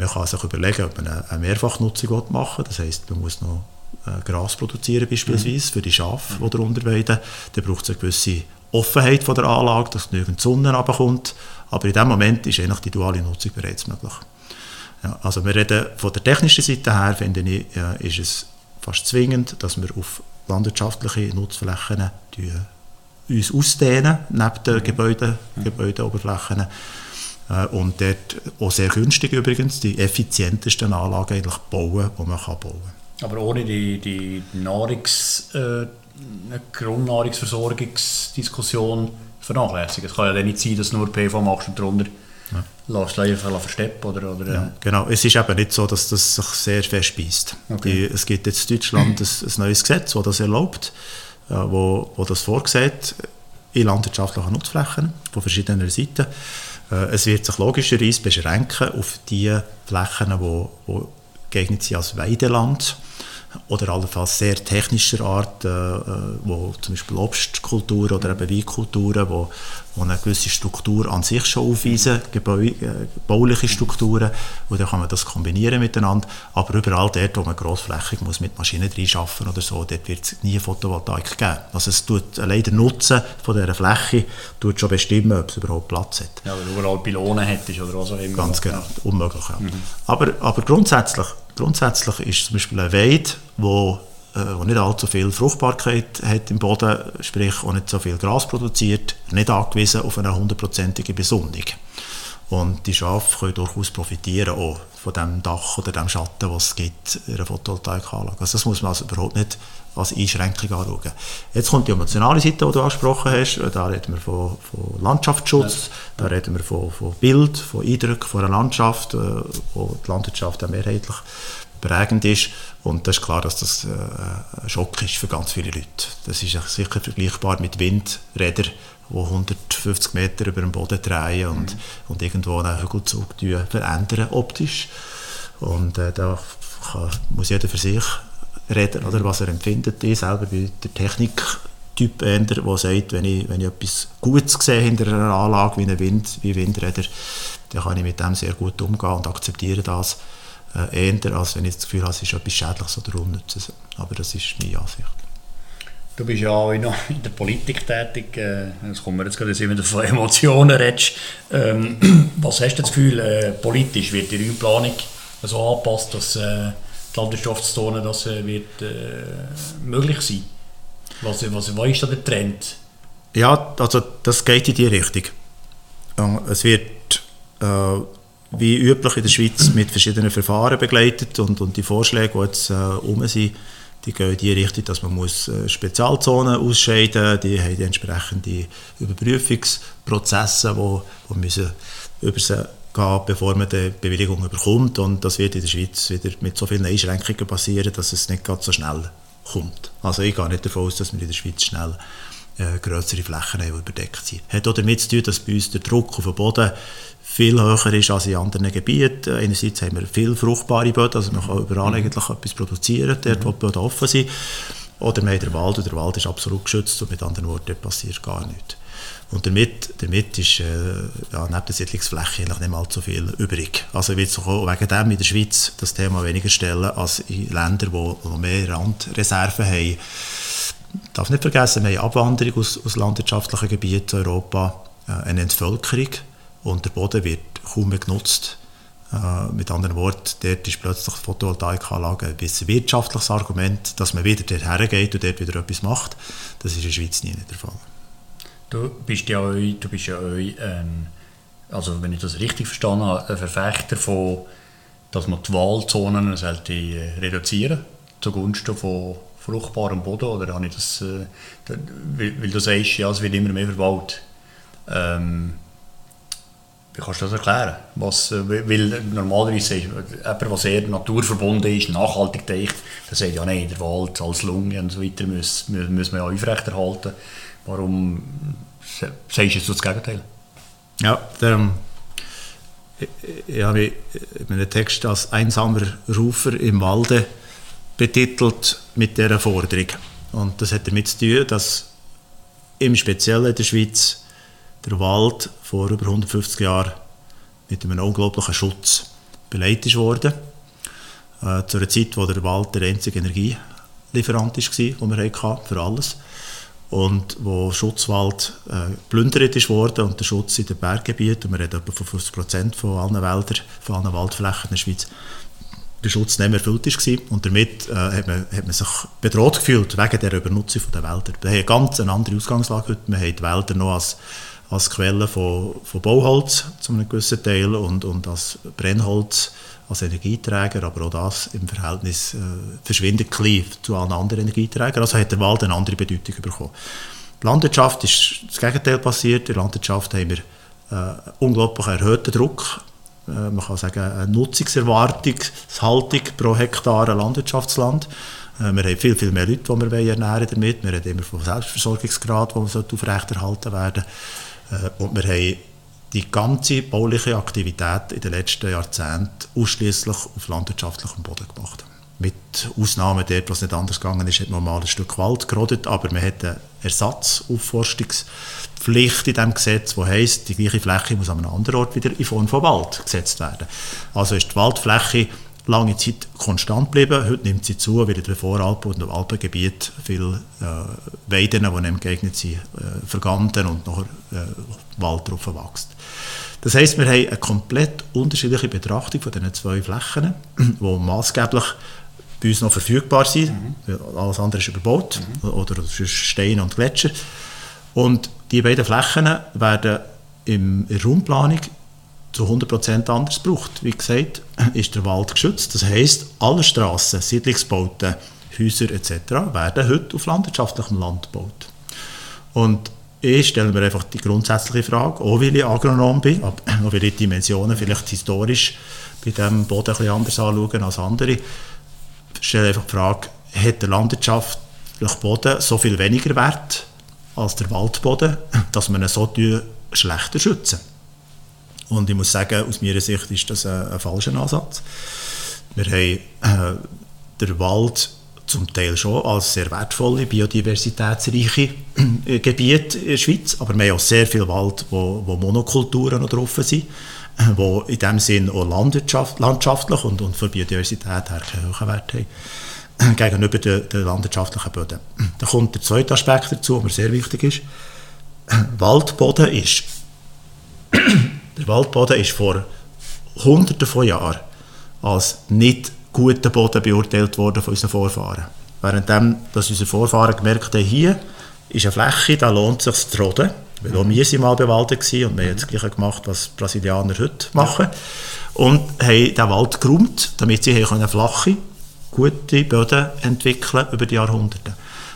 Man kann sich überlegen, ob man eine Mehrfachnutzung machen will. Das heisst, man muss noch äh, Gras produzieren beispielsweise mhm. für die Schafe, die darunter weiden. Dann braucht es eine gewisse Offenheit von der Anlage, dass genügend Sonne runterkommt. Aber in dem Moment ist eigentlich die duale Nutzung bereits möglich. Ja, also wir reden von der technischen Seite her, finde ich, ja, ist es fast zwingend, dass wir auf landwirtschaftliche Nutzflächen uns ausdehnen, neben den Gebäude, Gebäudeoberflächen. Äh, und dort auch sehr günstig übrigens, die effizientesten Anlagen eigentlich bauen, die man kann bauen kann. Aber ohne die, die Nahrungs, äh, Grundnahrungsversorgungsdiskussion vernachlässigen. Es kann ja nicht sein, dass du nur PV machst und darunter ja. lässt du einfach versteppen. Oder, oder, ja, genau. Es ist eben nicht so, dass das sich sehr verspeist. Okay. es gibt jetzt in Deutschland ein, ein neues Gesetz, das das erlaubt, äh, wo, wo das vorsieht in landwirtschaftlichen Nutzflächen von verschiedenen Seiten. Äh, es wird sich logischerweise beschränken auf die Flächen, die, die geeignet sind als Weideland oder allenfalls sehr technischer Art, äh, äh, wo zum Beispiel Obstkulturen oder eben Weinkulturen, wo, wo eine gewisse Struktur an sich schon aufweisen, Gebäu äh, bauliche Strukturen, und dann kann man das kombinieren miteinander, aber überall dort, wo man grossflächig muss mit Maschinen reinschaffen oder so, dort wird es nie Photovoltaik geben. Also es tut leider Nutzen von dieser Fläche tut schon bestimmen, ob es überhaupt Platz hat. Ja, weil überall Pylonen hättest oder was auch immer. Ganz genau, unmöglich. Ja. Mhm. Aber, aber grundsätzlich Grundsätzlich ist zum Beispiel ein Weid, wo, äh, wo nicht allzu viel Fruchtbarkeit hat im Boden, sprich auch nicht so viel Gras produziert, nicht angewiesen auf eine hundertprozentige Besonnung. Und die Schafe können durchaus profitieren auch von dem Dach oder dem Schatten, was es gibt in einer Photovoltaikanlage. Also das muss man also überhaupt nicht als Einschränkung anschauen. Jetzt kommt die emotionale Seite, die du angesprochen hast. Da reden wir von, von Landschaftsschutz, ja. da reden wir von, von Bild, von Eindruck von einer Landschaft, äh, wo die Landwirtschaft ja mehrheitlich prägend ist. Und das ist klar, dass das äh, ein Schock ist für ganz viele Leute. Das ist sicher vergleichbar mit Windrädern, die 150 Meter über dem Boden drehen und, mhm. und irgendwo einen Hügelzug verändern optisch. Und äh, da kann, muss jeder für sich reden, oder, was er empfindet. Ich selber bin der Techniktyp, der sagt, wenn ich, wenn ich etwas Gutes sehe hinter einer Anlage wie, eine Wind, wie Windräder, dann kann ich mit dem sehr gut umgehen und akzeptiere das äh, eher, als wenn ich das Gefühl habe, es ist etwas Schädliches oder Unnützes. Aber das ist meine Ansicht. Du bist ja auch in der Politik tätig. Jetzt kommen wir jetzt gerade, wenn du von Emotionen redest. Ähm, was hast du das Gefühl, äh, politisch wird die Räumplanung so angepasst, dass äh, die Landwirtschaftszone das äh, wird äh, möglich sein? Was, was, was ist da der Trend? Ja, also das geht in die Richtung. Es wird äh, wie üblich in der Schweiz mit verschiedenen Verfahren begleitet und, und die Vorschläge, die jetzt äh, um sind, die gehen in die Richtung, dass man muss äh, Spezialzonen ausscheiden muss, die haben die entsprechenden Überprüfungsprozesse, wo, wo müssen über sie gehen, bevor man die Bewilligung bekommt und das wird in der Schweiz wieder mit so vielen Einschränkungen passieren, dass es nicht ganz so schnell kommt. Also ich gehe nicht davon aus, dass wir in der Schweiz schnell äh, größere Flächen haben, die überdeckt sind. Hat auch damit zu tun, dass bei uns der Druck auf den Boden viel höher ist als in anderen Gebieten. Einerseits haben wir viel fruchtbare Böden, also man kann überall mhm. eigentlich etwas produzieren, dort wo die Böden offen sind. Oder wir haben den Wald und der Wald ist absolut geschützt und mit anderen Worten, passiert gar nichts. Und damit, damit ist äh, ja, neben der Siedlungsfläche nicht mal so viel übrig. Also wird auch wegen dem in der Schweiz das Thema weniger stellen als in Ländern, die noch mehr Randreserven haben. Ich darf nicht vergessen, wir haben Abwanderung aus, aus landwirtschaftlichen Gebieten in Europa, äh, eine Entvölkerung und der Boden wird kaum mehr genutzt. Äh, mit anderen Worten, dort ist plötzlich die Photovoltaikanlage ein wirtschaftliches Argument, dass man wieder dorthin geht und dort wieder etwas macht. Das ist in der Schweiz nie der Fall. Du bist ja auch, du bist ja auch ein also wenn ich das richtig verstanden habe, ein Verfechter von, dass man die Wahlzonen sollte äh, reduzieren zugunsten von fruchtbarem Boden oder habe ich das, äh, weil, du sagst, ja, es wird immer mehr verwaltet. Ähm, wie kannst du das erklären? Was, äh, weil normalerweise ist jemand, der sehr naturverbunden ist, nachhaltig denkt, der sagt ja, nein, der Wald als Lunge und so weiter muss, muss man ja aufrechterhalten. Warum sagst du jetzt das Gegenteil? Ja, der, ich, ich habe meinen Text als einsamer Rufer im Walde betitelt mit dieser Forderung. Und das hat damit zu tun, dass im Speziellen in der Schweiz der Wald vor über 150 Jahren mit einem unglaublichen Schutz beleidigt wurde. Äh, zu einer Zeit, wo der Wald der einzige Energielieferant war, den wir hatten, für alles. Und wo Schutzwald äh, wurde und der Schutz in den Berggebieten, wir reden etwa von 50 Prozent von allen Wäldern, von allen Waldflächen in der Schweiz, der Schutz nicht mehr erfüllt war. Und damit äh, hat, man, hat man sich bedroht gefühlt wegen der Übernutzung der Wälder. Wir haben eine ganz andere Ausgangslage heute. Wir haben die Wälder noch als, als Quelle von, von Bauholz zu einem gewissen Teil und, und als Brennholz als Energieträger, aber auch das im Verhältnis äh, verschwindet klein zu allen anderen Energieträgern. Also hat der Wald eine andere Bedeutung bekommen. Der Landwirtschaft ist das Gegenteil passiert. In der Landwirtschaft haben wir äh, unglaublich erhöhten Druck man kann sagen, eine Nutzungserwartungshaltung pro Hektar Landwirtschaftsland. Äh, wir haben viel, viel mehr Leute, die wir ernähren damit. Wir reden immer vom Selbstversorgungsgrad, der aufrechterhalten werden äh, Und wir haben die ganze bauliche Aktivität in den letzten Jahrzehnten ausschließlich auf landwirtschaftlichem Boden gemacht mit Ausnahmen dort, was nicht anders gegangen ist, hat man mal ein Stück Wald gerodet, aber man hat eine Ersatzaufforstungspflicht in diesem Gesetz, die heisst, die gleiche Fläche muss an einem anderen Ort wieder in Form von Wald gesetzt werden. Also ist die Waldfläche lange Zeit konstant geblieben. Heute nimmt sie zu, weil in den Voralpen und im Alpengebiet viele äh, Weiden, die nicht geeignet sind, äh, verganden und nachher äh, Wald darauf wächst. Das heisst, wir haben eine komplett unterschiedliche Betrachtung von diesen zwei Flächen, die maßgeblich bei uns noch verfügbar sind. Mhm. Alles andere ist überbaut mhm. oder, oder Steine und Gletscher. Und die beiden Flächen werden in der Raumplanung zu 100% anders gebraucht. Wie gesagt, ist der Wald geschützt. Das heisst, alle Straßen, Siedlungsbauten, Häuser etc. werden heute auf landwirtschaftlichem Land gebaut. Und ich stelle mir einfach die grundsätzliche Frage, auch weil ich Agronom bin, auch weil ich die Dimensionen vielleicht historisch bei diesem Boden bisschen anders anschauen als andere, stelle einfach die Frage, hat der landwirtschaftliche Boden so viel weniger Wert als der Waldboden, dass man ihn so schlechter schützen? Und ich muss sagen, aus meiner Sicht ist das ein, ein falscher Ansatz. Wir haben äh, den Wald zum Teil schon als sehr wertvolle, biodiversitätsreiche äh, Gebiete in der Schweiz, aber wir haben auch sehr viel Wald, wo, wo Monokulturen noch drauf sind die in dem Sinn auch landschaftlich und, und für Biodiversität her einen hohen Wert haben, gegenüber den, den landwirtschaftlichen Böden. Da kommt der zweite Aspekt dazu, der sehr wichtig ist. Waldboden ist, der Waldboden ist vor hunderten von Jahren als nicht guter Boden beurteilt worden von unseren Vorfahren. Währenddem, dass unsere Vorfahren gemerkt haben, hier ist eine Fläche, da lohnt es sich zu roden weil auch wir sind mal bewaldet und wir haben das Gleiche gemacht, was die Brasilianer heute machen. Und haben den Wald geräumt, damit sie können flache, gute Böden entwickeln über die Jahrhunderte.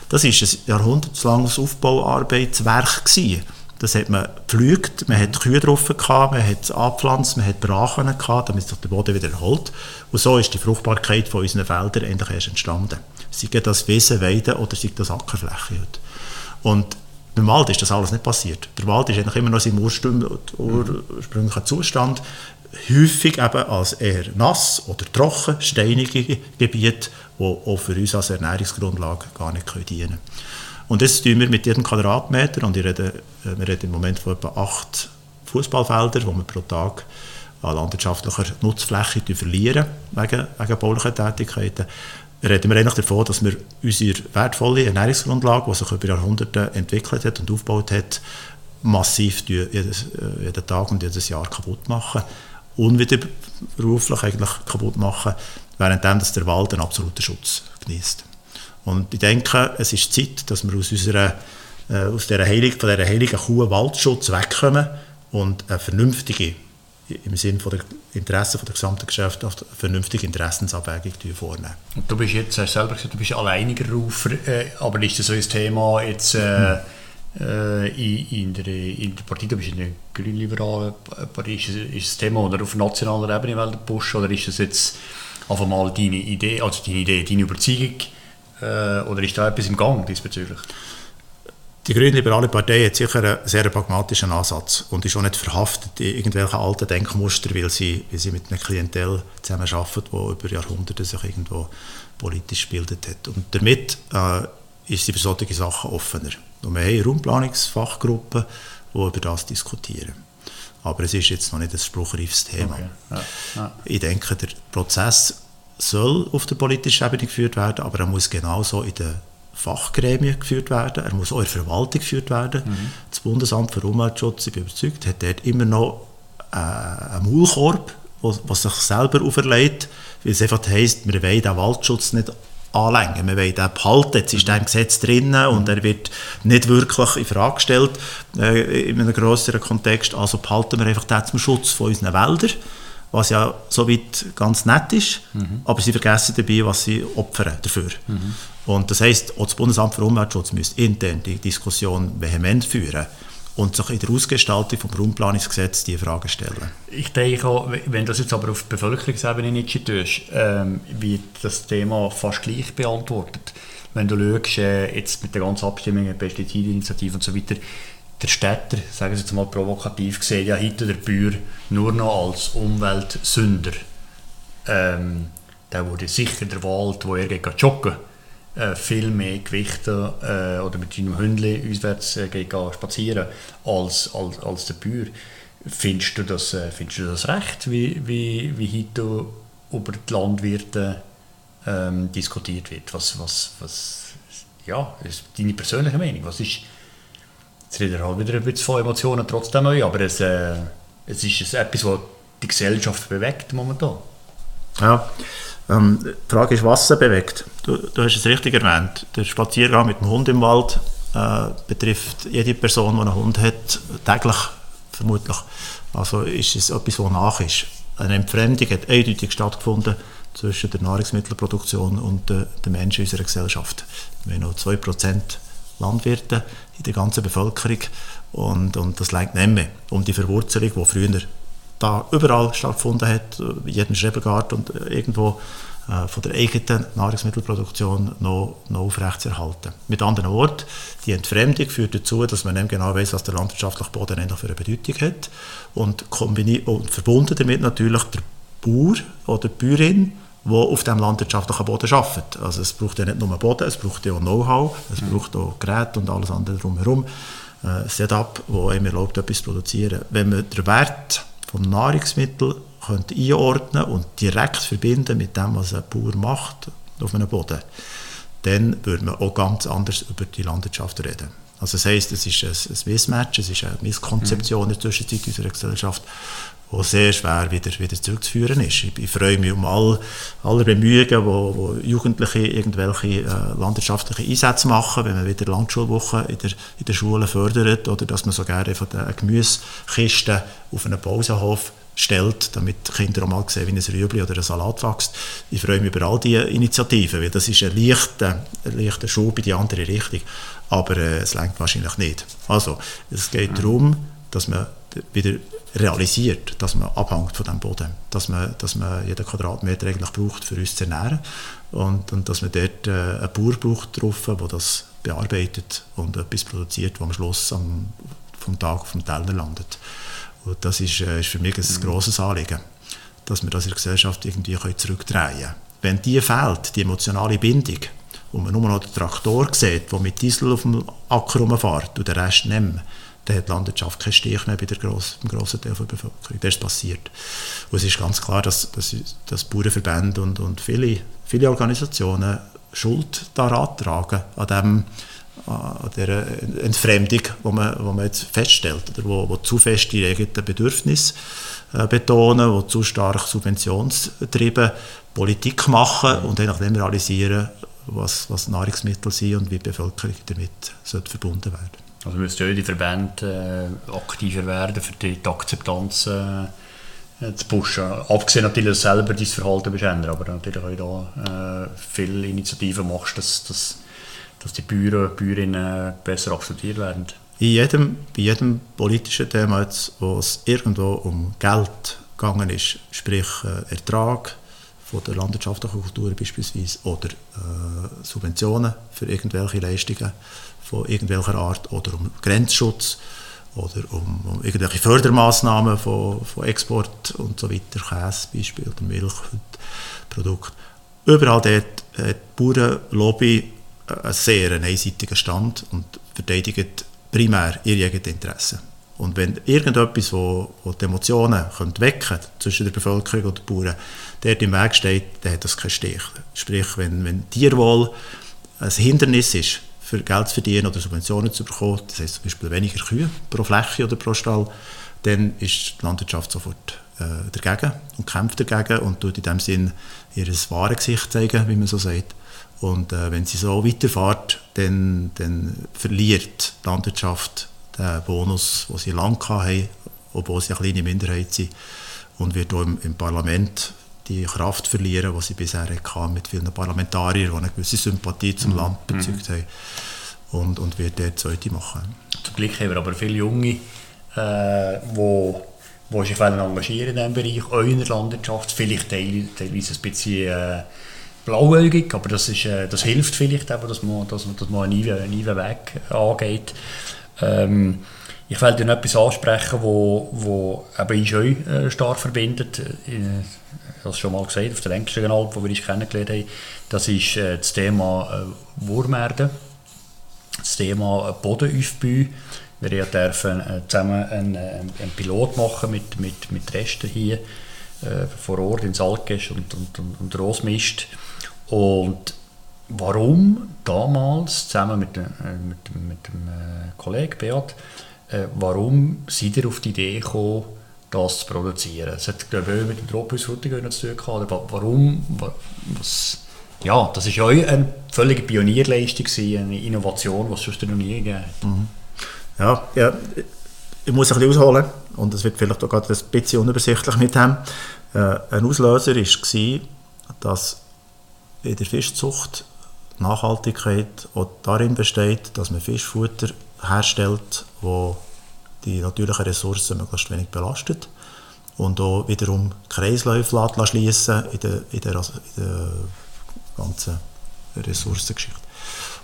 Das war ein jahrhundertelanges Aufbauarbeitswerk gewesen. Das hat man gepflügt, man hat Kühe drauf gehabt, man hat angepflanzt, man hat Brachen gehabt, damit sich der Boden wieder erholt. Und so ist die Fruchtbarkeit von unseren Feldern endlich erst entstanden. Sei das Wiesen, Weiden oder sei das Ackerfläche. Und beim Wald ist das alles nicht passiert. Der Wald ist immer noch im ursprünglichen Zustand, häufig eben als eher nass oder trocken, steinige Gebiete, die auch für uns als Ernährungsgrundlage gar nicht dienen können. Und das tun wir mit jedem Quadratmeter, und ich rede, äh, wir reden im Moment von etwa acht Fußballfeldern, die wir pro Tag an landwirtschaftlicher Nutzfläche verlieren, wegen, wegen baulicher Tätigkeiten reden wir eigentlich davon, dass wir unsere wertvolle Ernährungsgrundlage, die sich über Jahrhunderte entwickelt hat und aufgebaut hat, massiv jedes, äh, jeden Tag und jedes Jahr kaputt machen. Unwiderruflich eigentlich kaputt machen, währenddem dass der Wald einen absoluten Schutz genießt. Und ich denke, es ist Zeit, dass wir aus, unserer, äh, aus dieser Heilig, von dieser heiligen Kuh Waldschutz wegkommen und eine vernünftige, im Sinne der Interessen der gesamten Gesellschaft, eine vernünftige Interessensabwägung vornehmen. Und du bist jetzt, hast selber gesagt, du bist alleiniger Rufer, äh, aber ist das so ein Thema jetzt äh, äh, in, in, der, in der Partei, du bist in der grünliberalen Partei, ist, ist das Thema oder auf nationaler Ebene will pushen oder ist das jetzt einfach mal deine Idee, also deine Idee, deine Überzeugung äh, oder ist da etwas im Gang diesbezüglich? Die Grünliberale Partei hat sicher einen sehr pragmatischen Ansatz und ist auch nicht verhaftet in irgendwelchen alten Denkmuster, weil sie, weil sie mit einer Klientel zusammenarbeitet, die über Jahrhunderte sich irgendwo politisch gebildet hat. Und damit äh, ist sie für solche Sachen offener. Und wir haben Raumplanungsfachgruppen, die über das diskutieren. Aber es ist jetzt noch nicht ein spruchreifes Thema. Okay. Ja. Ja. Ich denke, der Prozess soll auf der politischen Ebene geführt werden, aber er muss genauso in der Fachgremien geführt werden, er muss auch in der Verwaltung geführt werden. Mhm. Das Bundesamt für Umweltschutz, ich bin überzeugt, hat dort immer noch äh, einen Maulkorb, was sich selber auferlegt, weil es einfach heisst, wir wollen den Waldschutz nicht anlängen. Wir wollen den behalten. Jetzt ist er im Gesetz drin und er wird nicht wirklich in Frage gestellt äh, in einem größeren Kontext. Also behalten wir einfach den zum Schutz von unseren Wäldern was ja soweit ganz nett ist, mhm. aber sie vergessen dabei, was sie opfern dafür. Mhm. Und das heißt, auch das Bundesamt für Umweltschutz müsste intern die Diskussion vehement führen und sich in der Ausgestaltung des Raumplanungsgesetzes diese Fragen stellen. Ich denke auch, wenn du das jetzt aber auf Bevölkerungsebene nicht tust, ähm, wird das Thema fast gleich beantwortet. Wenn du schaust, äh, jetzt mit der ganzen Abstimmung, Pestizidinitiative und so weiter, der Städter, sagen Sie jetzt mal provokativ gesehen, ja heute der Bauer nur noch als Umweltsünder. Ähm, der wurde sicher der Wald, wo er geht joggen äh, viel mehr gewichten äh, oder mit seinem Hündchen auswärts äh, geht spazieren als, als, als der Bauer. Findest du das, äh, findest du das recht, wie, wie, wie heute über die Landwirte ähm, diskutiert wird? Was, was, was ja, ist deine persönliche Meinung? Was ist Jetzt redet er halt wieder ein bisschen von Emotionen trotzdem aber es, äh, es ist etwas, was die Gesellschaft bewegt momentan. Ja, ähm, die Frage ist, was sie bewegt. Du, du hast es richtig erwähnt. Der Spaziergang mit dem Hund im Wald äh, betrifft jede Person, die einen Hund hat, täglich vermutlich. Also ist es etwas, was nach ist. Eine Entfremdung hat eindeutig stattgefunden zwischen der Nahrungsmittelproduktion und äh, den Menschen unserer Gesellschaft. Wir haben noch 2% Landwirte in der ganzen Bevölkerung und, und das längt nicht mehr um die Verwurzelung, die früher da überall stattgefunden hat, in jedem Schrebergarten und irgendwo äh, von der eigenen Nahrungsmittelproduktion noch, noch aufrechtzuerhalten. Mit anderen Worten, die Entfremdung führt dazu, dass man nicht genau weiß, was der landwirtschaftliche Boden eigentlich für eine Bedeutung hat und, und verbunden damit natürlich der Bauer oder die Bäuerin, die auf dem landwirtschaftlichen Boden arbeiten. Also es braucht ja nicht nur Boden, es braucht ja auch Know-how, es mhm. braucht auch Geräte und alles andere drumherum. Äh, Setup, das einem erlaubt, etwas zu produzieren. Wenn man den Wert vom Nahrungsmittel könnte einordnen und direkt verbinden mit dem, was ein Bauer macht auf einem Boden, dann würde man auch ganz anders über die Landwirtschaft reden. Also das heisst, es ist ein, ein Missmatch, es ist eine Misskonzeption mhm. in der Zwischenzeit unserer Gesellschaft wo sehr schwer wieder, wieder zurückzuführen ist. Ich, ich freue mich um all, alle Bemühungen, wo, wo Jugendliche irgendwelche äh, landwirtschaftliche Einsätze machen, wenn man wieder Landschulwochen in der, in der Schule fördert oder dass man sogar einfach eine Gemüsekiste auf einen Pausenhof stellt, damit Kinder auch mal sehen, wie ein Rüebli oder ein Salat wächst. Ich freue mich über all diese Initiativen, weil das ist ein leichter, ein leichter Schub in die andere Richtung, aber äh, es lenkt wahrscheinlich nicht. Also, es geht mhm. darum, dass man wieder realisiert, dass man abhängt von dem Boden, dass man, dass man jeden Quadratmeter eigentlich braucht, für uns zu ernähren und, und dass man dort äh, einen Bauer braucht drauf, der das bearbeitet und etwas produziert, was am Schluss am, vom Tag auf dem Teller landet. Und das ist, äh, ist für mich ein mhm. grosses Anliegen, dass wir das in der Gesellschaft irgendwie zurückdrehen können. Wenn die fehlt, die emotionale Bindung, und man nur noch den Traktor sieht, der mit Diesel auf dem Acker rumfährt und den Rest mehr, dann hat die Landwirtschaft keinen Stich mehr bei der gross, beim grossen Teil der Bevölkerung. Das ist passiert. Und es ist ganz klar, dass, dass, dass Bauernverbände und, und viele, viele Organisationen Schuld daran tragen, an, dem, an dieser Entfremdung, die man, wo man jetzt feststellt, oder wo, wo zu fest die eigenen Bedürfnisse äh, betonen, wo zu stark subventionstrieben Politik machen und dann nachdem realisieren, was, was Nahrungsmittel sind und wie die Bevölkerung damit verbunden werden Also müssten ja die Verbände äh, aktiver werden, für die, die Akzeptanz äh, zu pushen. Abgesehen natürlich, dass selber dein Verhalten bist aber natürlich auch da äh, viele Initiativen machst, dass, dass, dass die Bäuer, Bäuerinnen besser akzeptiert werden. In jedem, bei jedem politischen Thema, wo es irgendwo um Geld gegangen ist, sprich äh, Ertrag von der landwirtschaftlichen Kultur beispielsweise oder äh, Subventionen für irgendwelche Leistungen von irgendwelcher Art oder um Grenzschutz oder um, um irgendwelche Fördermaßnahmen von, von Export und so weiter, Käse Beispiel oder Milchprodukte. Überall dort hat die Bauernlobby einen sehr einseitigen Stand und verteidigt primär ihre eigenen Interessen. Und wenn irgendetwas, wo, wo die Emotionen könnte wecken zwischen der Bevölkerung und den Bauern, dort im Weg steht, dann hat das keinen Stich. Sprich, wenn, wenn Tierwohl ein Hindernis ist, für Geld zu verdienen oder Subventionen zu bekommen, das heißt zum Beispiel weniger Kühe pro Fläche oder pro Stall, dann ist die Landwirtschaft sofort äh, dagegen und kämpft dagegen und tut in dem Sinn ihr wahres Gesicht zeigen, wie man so sagt. Und äh, wenn sie so weiterfährt, dann, dann verliert die Landwirtschaft den Bonus, den sie lange hatten, obwohl sie eine kleine Minderheit sind, und wird auch im, im Parlament die Kraft verlieren, die sie bisher hatte, mit vielen Parlamentariern, die eine gewisse Sympathie zum mhm. Land bezeugt mhm. haben. Und, und wird dort zweite machen. Zum Glück haben wir aber viele Junge, äh, wo, wo sich engagieren in diesem Bereich, auch in der Landwirtschaft, vielleicht teilweise ein bisschen äh, blauäugig, aber das, ist, äh, das hilft vielleicht eben, dass man, dass, dass man einen einen Weg angeht. Ähm, ich will dir noch etwas ansprechen, wo, wo eben uns auch äh, stark verbindet. Ich es schon mal gesagt, auf der längsten Alp, wo wir uns kennengelernt haben. Das ist äh, das Thema äh, Wurmerde, das Thema äh, Bodenaufbau. Wir dürfen äh, zusammen einen, einen, Pilot machen mit, mit, mit Resten hier äh, vor Ort in Salkesch und, und, und, und Rosmist. Und warum damals, zusammen mit, äh, mit, mit dem äh, Kollegen Beat, äh, warum seid ihr auf die Idee gekommen, das zu produzieren? Es hat, glaube ich, mit dem Tropenhaus Frutigen zu tun gehabt, warum, was, ja, das war ja eine völlige Pionierleistung, eine Innovation, die es sonst noch nie gegeben hat. Mhm. Ja, ja, ich muss ein bisschen ausholen und es wird vielleicht auch gerade ein bisschen unübersichtlich mit dem. Äh, ein Auslöser war, dass in der Fischzucht Nachhaltigkeit auch darin besteht, dass man Fischfutter herstellt, wo die natürlichen Ressourcen möglichst wenig belastet und auch wiederum Kreisläufe schließen in der, in, der, in der ganzen Ressourcengeschichte.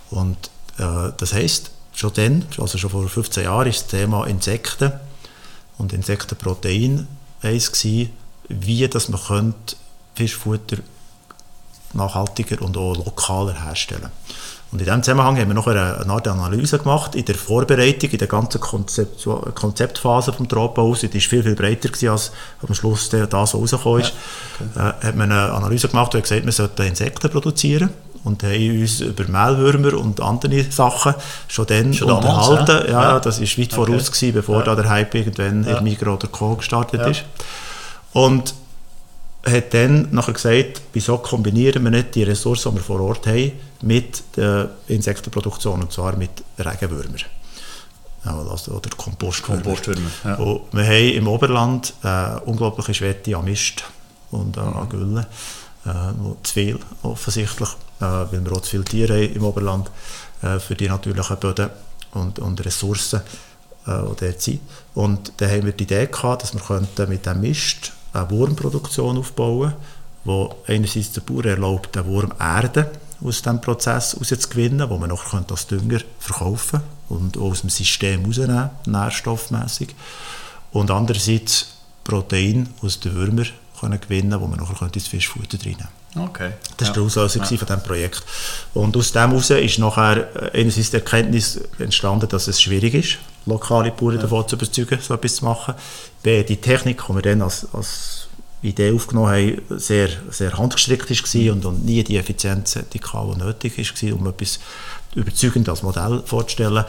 Und äh, das heißt schon dann, also schon vor 15 Jahren, ist das Thema Insekten und Insektenprotein eins gewesen, wie dass man könnte Fischfutter nachhaltiger und auch lokaler herstellen. Und in diesem Zusammenhang haben wir noch eine, eine Art Analyse gemacht in der Vorbereitung, in der ganzen Konzept, Konzeptphase des Tropenhaus. Die war viel, viel breiter gewesen, als am Schluss das, was rausgekommen ist. Ja, okay. äh, hat man eine Analyse gemacht und gesagt, wir sollten Insekten produzieren und haben uns über Mehlwürmer und andere Sachen schon dann schon unterhalten. Damals, ja? Ja, das war weit okay. voraus, gewesen, bevor ja. da der Hype irgendwann ja. in Migros oder Co. gestartet ist. Und hat dann nachher gesagt, wieso kombinieren wir nicht die Ressourcen, die wir vor Ort haben, mit der Insektenproduktion, und zwar mit Regenwürmern. Also, oder Kompostwürmer. Kompostwürmer ja. wir haben im Oberland äh, unglaubliche Schwette an Mist und äh, an Gülle. Äh, zu viel offensichtlich, äh, weil wir auch zu viele Tiere haben im Oberland äh, für die natürlichen Böden und, und Ressourcen, äh, die dort sind. Und dann haben wir die Idee gehabt, dass wir mit dem Mist eine Wurmproduktion aufbauen, wo einerseits der Bauer erlaubt, den Wurm Erde aus diesem Prozess herauszugewinnen, wo man noch als Dünger verkaufen und aus dem System herausnehmen, nährstoffmässig. Und andererseits Protein aus den Würmern können gewinnen, wo man nachher ins Fischfutter reinnehmen Okay. Das war ja. der Auslöser ja. von diesem Projekt. Und aus dem heraus ist nachher äh, einerseits die Erkenntnis entstanden, dass es schwierig ist, lokale Bauern ja. davon zu überzeugen, so etwas zu machen. B, die Technik, die wir dann als, als Idee aufgenommen haben, sehr, sehr handgestrickt war und, und nie die Effizienz die, die nötig war, um etwas überzeugend als Modell vorzustellen.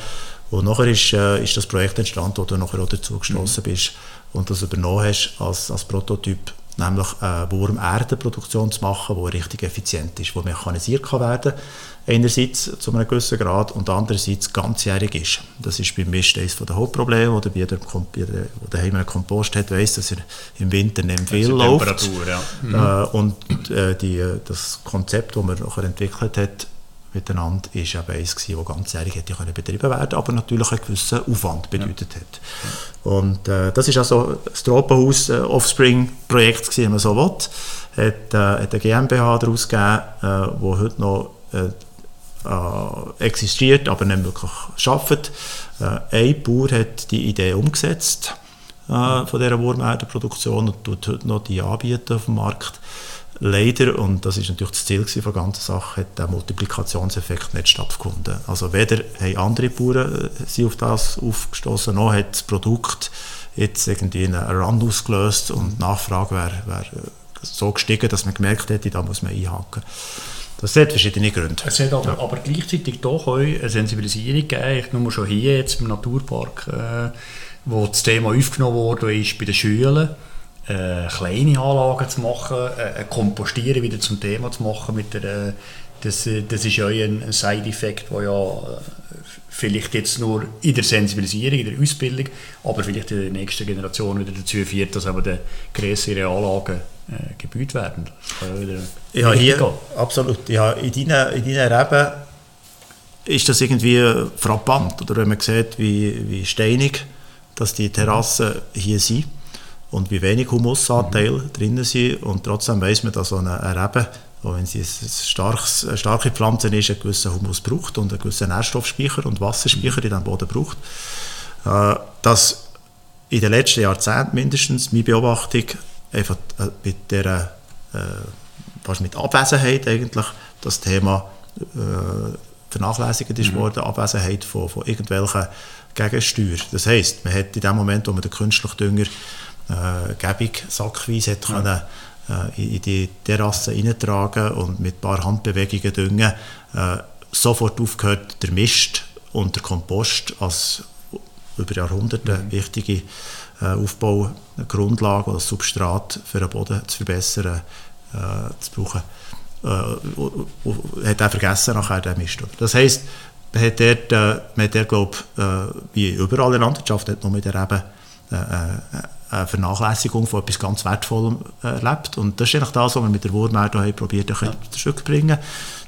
Und nachher ist, äh, ist das Projekt entstanden, wo du nachher auch dazu gestoßen mhm. bist und das übernommen hast als, als Prototyp nämlich eine Wurmerdenproduktion zu machen, die richtig effizient ist, die mechanisiert kann werden einerseits zu einem gewissen Grad und andererseits ganzjährig ist. Das ist beim Mist eines der Hauptprobleme, oder bei der, der daheim einen Kompost hat, weiss, dass er im Winter nicht viel läuft. Ja. Mhm. Äh, und äh, die, das Konzept, das man nachher entwickelt hat, miteinander, ist eben eins gewesen, das ganzjährig hätte können betrieben werden aber natürlich einen gewissen Aufwand bedeutet ja. hat. Und äh, das ist also das Tropenhaus äh, Offspring-Projekt wenn man so will. Hat, äh, hat eine GmbH daraus gegeben, äh, wo heute noch äh, äh, existiert, aber nicht wirklich arbeitet. Äh, ein Bauer hat die Idee umgesetzt äh, von dieser Wurmerdenproduktion und tut heute noch die anbieten auf dem Markt. Leider, und das ist natürlich das Ziel der ganzen Sache, hat der Multiplikationseffekt nicht stattgefunden. Also weder haben andere Bauern äh, sie auf das aufgestoßen, noch hat das Produkt jetzt irgendwie einen Run ausgelöst und die Nachfrage wäre wär so gestiegen, dass man gemerkt hätte, da muss man einhaken. Das hat verschiedene Gründe. Es hat aber, ja. aber gleichzeitig doch auch eine Sensibilisierung gegeben, ich nur schon hier jetzt im Naturpark, äh, wo das Thema aufgenommen wurde, ist bei den Schülern äh, kleine Anlagen zu machen, äh, Kompostieren wieder zum Thema zu machen. Mit der, äh, das, äh, das ist ja ein Side-Effekt, der ja äh, vielleicht jetzt nur in der Sensibilisierung, in der Ausbildung, aber vielleicht in der nächsten Generation wieder dazu führt, dass aber die größeren Anlagen äh, gebaut werden. ja, hier, gehen. absolut. Ja, in deinen, in deinen Reben ist das irgendwie frappant, oder wenn man sieht, wie, wie steinig dass die Terrassen hier sind und wie wenig Humusanteil mhm. drin sind und trotzdem weiß man, dass so eine, eine Rebe, auch wenn sie ein starkes, eine starke Pflanze ist, einen gewissen Humus braucht und einen gewissen Nährstoffspeicher und Wasserspeicher in diesem Boden braucht. Äh, dass in den letzten Jahrzehnten mindestens, meine Beobachtung, einfach äh, mit der äh, fast mit Abwesenheit eigentlich das Thema äh, vernachlässigt ist mhm. worden, Abwesenheit von, von irgendwelchen Gegensteuer. Das heisst, man hat in dem Moment, wo man den künstlichen Dünger äh, gäbig sackweise hat können, äh, in die Terrasse hineintragen und mit ein paar Handbewegungen düngen, äh, sofort aufgehört, der Mist und der Kompost als über Jahrhunderte mhm. wichtige Aufbaugrundlage oder Substrat für den Boden zu verbessern, äh, zu brauchen. Äh, hat er vergessen nachher den Mist. Das heisst, man hat dort, äh, man hat dort glaub, äh, wie überall in der Landwirtschaft, hat nur mit der eben, äh, äh eine Vernachlässigung von etwas ganz Wertvollem erlebt. Und das ist eigentlich das, was wir mit der Wurmerde probiert haben, ja. zurückzubringen.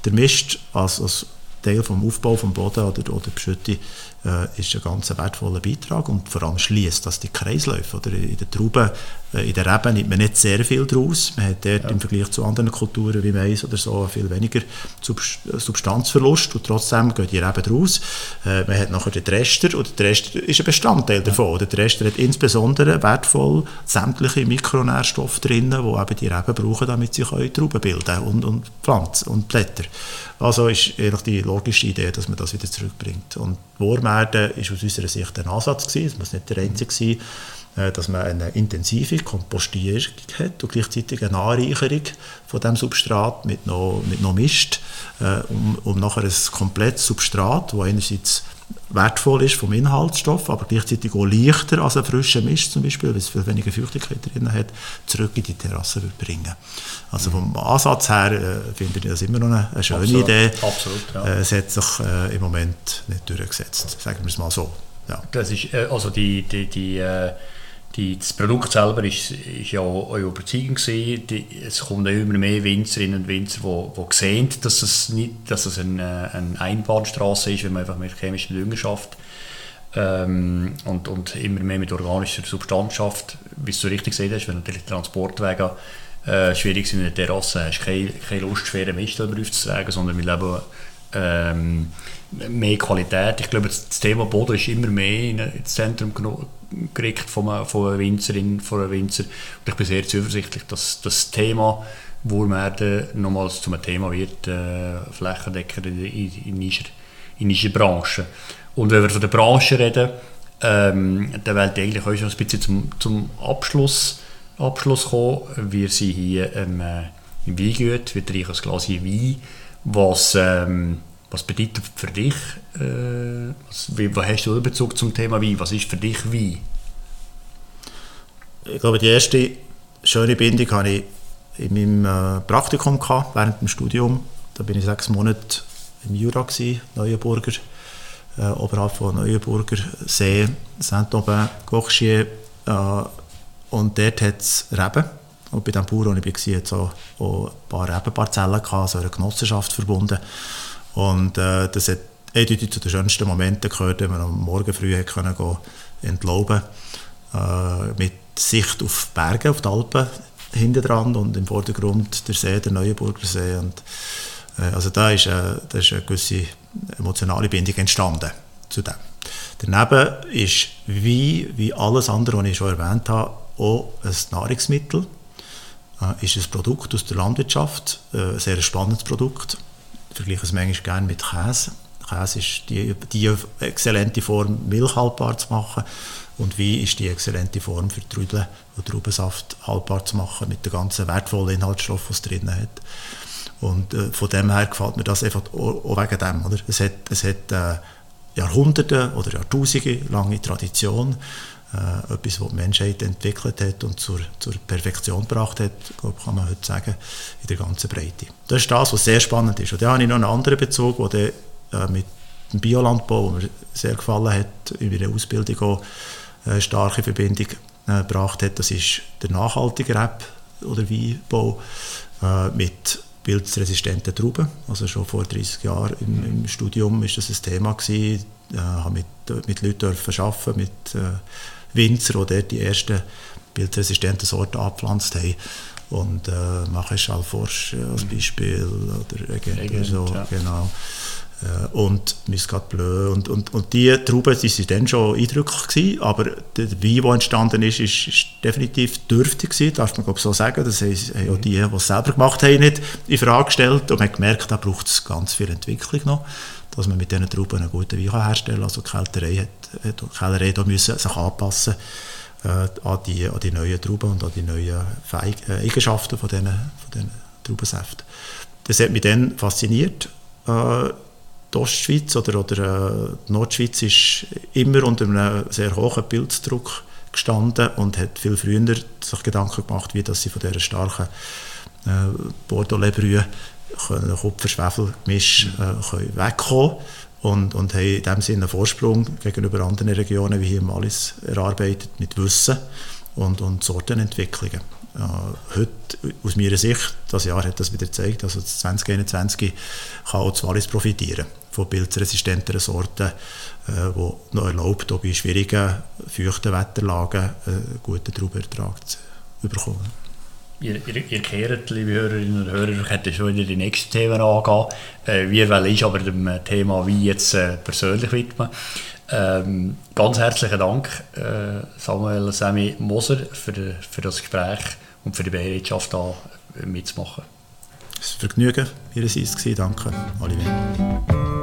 Der Mist als, als Teil des Aufbaus des Boden oder, oder Beschütte äh, ist ein ganz wertvoller Beitrag und vor allem schließt das die Kreisläufe. Oder in der Trauben, äh, in der Reben nimmt man nicht sehr viel daraus. Man hat dort ja. im Vergleich zu anderen Kulturen wie Mais oder so viel weniger Substanzverlust und trotzdem gehen die Reben daraus. Äh, man hat nachher den Rester und der Rester ist ein Bestandteil davon. Ja. Der Rester hat insbesondere wertvoll sämtliche Mikronährstoffe drin, die eben die Reben brauchen, damit sie Trauben bilden und, und Pflanzen und Blätter. Also ist eigentlich die logische Idee, dass man das wieder zurückbringt. Und Wurmerde ist aus unserer Sicht ein Ansatz gewesen, es muss nicht der einzige sein, äh, dass man eine intensive Kompostierung hat und gleichzeitig eine Anreicherung von dem Substrat mit noch, mit noch Mist, äh, um, um nachher ein komplettes Substrat, das einerseits wertvoll ist vom Inhaltsstoff, aber gleichzeitig auch leichter als ein frischer Mist zum Beispiel, weil es viel weniger Feuchtigkeit drin hat, zurück in die Terrasse bringen. Also vom Ansatz her äh, finde ich das immer noch eine, eine schöne Absolut. Idee. Absolut, ja. äh, es hat sich äh, im Moment nicht durchgesetzt, sagen wir es mal so. Ja. Das ist, äh, also die, die, die äh, die, das Produkt selber ist, ist ja auch Überzeugung gewesen. Die, es kommen immer mehr Winzerinnen und Winzer, die, die sehen, dass es, nicht, dass es eine, eine Einbahnstraße ist, wenn man einfach mit chemischer Dünger schafft. Ähm, und, und immer mehr mit organischer Substanz schafft. Wie du richtig gesehen hast, wenn natürlich Transportwege äh, schwierig sind in der Terrasse, hast du keine, keine Lust, schwere Mist aufzutragen, sondern wir leben ähm, mehr Qualität. Ich glaube, das Thema Boden ist immer mehr ins Zentrum gerückt von einer, von einer Winzerin, von einem Winzer. Und ich bin sehr zuversichtlich, dass das Thema Wurmerde nochmals zum Thema wird, äh, flächendeckend in, in, dieser, in dieser Branche. Und wenn wir von der Branche reden, ähm, dann wollte ich eigentlich auch schon ein bisschen zum, zum Abschluss, Abschluss kommen. Wir sind hier ähm, äh, im Weingut, wir trinken ein Glas Wein, was... Ähm, was bedeutet für dich, äh, was, wie, was hast du Bezug zum Thema Wein? Was ist für dich Wein? Ich glaube, die erste schöne Bindung hatte ich in meinem äh, Praktikum gehabt, während dem Studium. Da bin ich sechs Monate im Jura, gewesen, Neuenburger, äh, oberhalb von Neuenburger See, Saint-Aubin, Gauchier. Äh, und dort hat es Reben. Und bei dem Bauer, wo ich war, hat es auch, ein paar Rebenparzellen so eine Genossenschaft verbunden. Und äh, das hat eindeutig zu den schönsten Momenten gehört, wenn man am Morgen früh können gehen, entlauben äh, mit Sicht auf Berge, auf die Alpen hinten dran und im Vordergrund der See, der Neuenburger See. Und, äh, also da ist, äh, da ist eine gewisse emotionale Bindung entstanden zu dem. Daneben ist wie, wie alles andere, was ich schon erwähnt habe, auch ein Nahrungsmittel, äh, ist ein Produkt aus der Landwirtschaft, äh, ein sehr spannendes Produkt. Ich vergleiche es manchmal gerne mit Käse. Käse ist die, die exzellente Form, Milch haltbar zu machen. Und Wein ist die exzellente Form für Trüdeln und Traubensaft haltbar zu machen mit den ganzen wertvollen Inhaltsstoffen, die es drin hat. Und äh, von dem her gefällt mir das einfach auch wegen dem. Oder? Es hat, es hat äh, Jahrhunderte oder Jahrtausende lange Tradition. Äh, etwas, was die Menschheit entwickelt hat und zur, zur Perfektion gebracht hat, glaube, kann man heute sagen, in der ganzen Breite. Das ist das, was sehr spannend ist. Und da habe ich noch einen anderen Bezug, der äh, mit dem Biolandbau, der mir sehr gefallen hat, in meiner Ausbildung auch eine starke Verbindung äh, gebracht hat. Das ist der nachhaltige Reb oder Weinbau äh, mit pilzresistenten Trauben. Also schon vor 30 Jahren im, im Studium ist das ein Thema. Ich habe mit, mit Leuten arbeiten, mit äh, Winzer, die dort die ersten pilzresistenten Sorten angepflanzt haben. Und äh, mache Schalforsch als Beispiel oder Regent, so, ja. genau. Äh, und Muscat Bleu. Und, und, und die Trauben die sind dann schon eindrücklich gewesen, aber der Wein, der entstanden ist, ist, ist definitiv dürftig gewesen, darf man glaube so sagen. Das haben auch die, die es selber gemacht haben, nicht in Frage gestellt und man hat gemerkt, da braucht es ganz viel Entwicklung noch, dass man mit diesen Trauben einen guten Wein herstellen kann. Also die Kälterei hat, Kellerei da müssen sich anpassen äh, an, die, an die neuen Trauben und an die neuen Feig äh, Eigenschaften von diesen, von Traubensäften. Das hat mich dann fasziniert. Äh, die Ostschweiz oder, oder äh, die Nordschweiz ist immer unter einem sehr hohen Bilddruck gestanden und hat viel früher sich Gedanken gemacht, wie dass sie von dieser starken äh, Bordeaux-Lebrühe Kupfer-Schwefel-Gemisch äh, wegkommen und, und haben in diesem Sinne einen Vorsprung gegenüber anderen Regionen wie hier im Wallis erarbeitet mit Wissen und, und Sortenentwicklungen. Äh, heute, aus meiner Sicht, das Jahr hat das wieder gezeigt, also 2021 kann auch das Wallis profitieren von pilzresistenteren Sorten, äh, die noch erlaubt, auch bei schwierigen, feuchten Wetterlagen äh, guten Traubenertrag zu bekommen. Ihr, ihr, ihr kehrt, liebe Hörerinnen und Hörer, hätte schon wieder die nächsten Themen angehen. Äh, wir wollen ich aber dem Thema wie jetzt äh, persönlich widmen. Ähm, ganz herzlichen Dank, äh, Samuel Semi Moser, für, für das Gespräch und für die Bereitschaft, da mitzumachen. Es war ein Vergnügen, Ihrerseits. Danke, Olivier.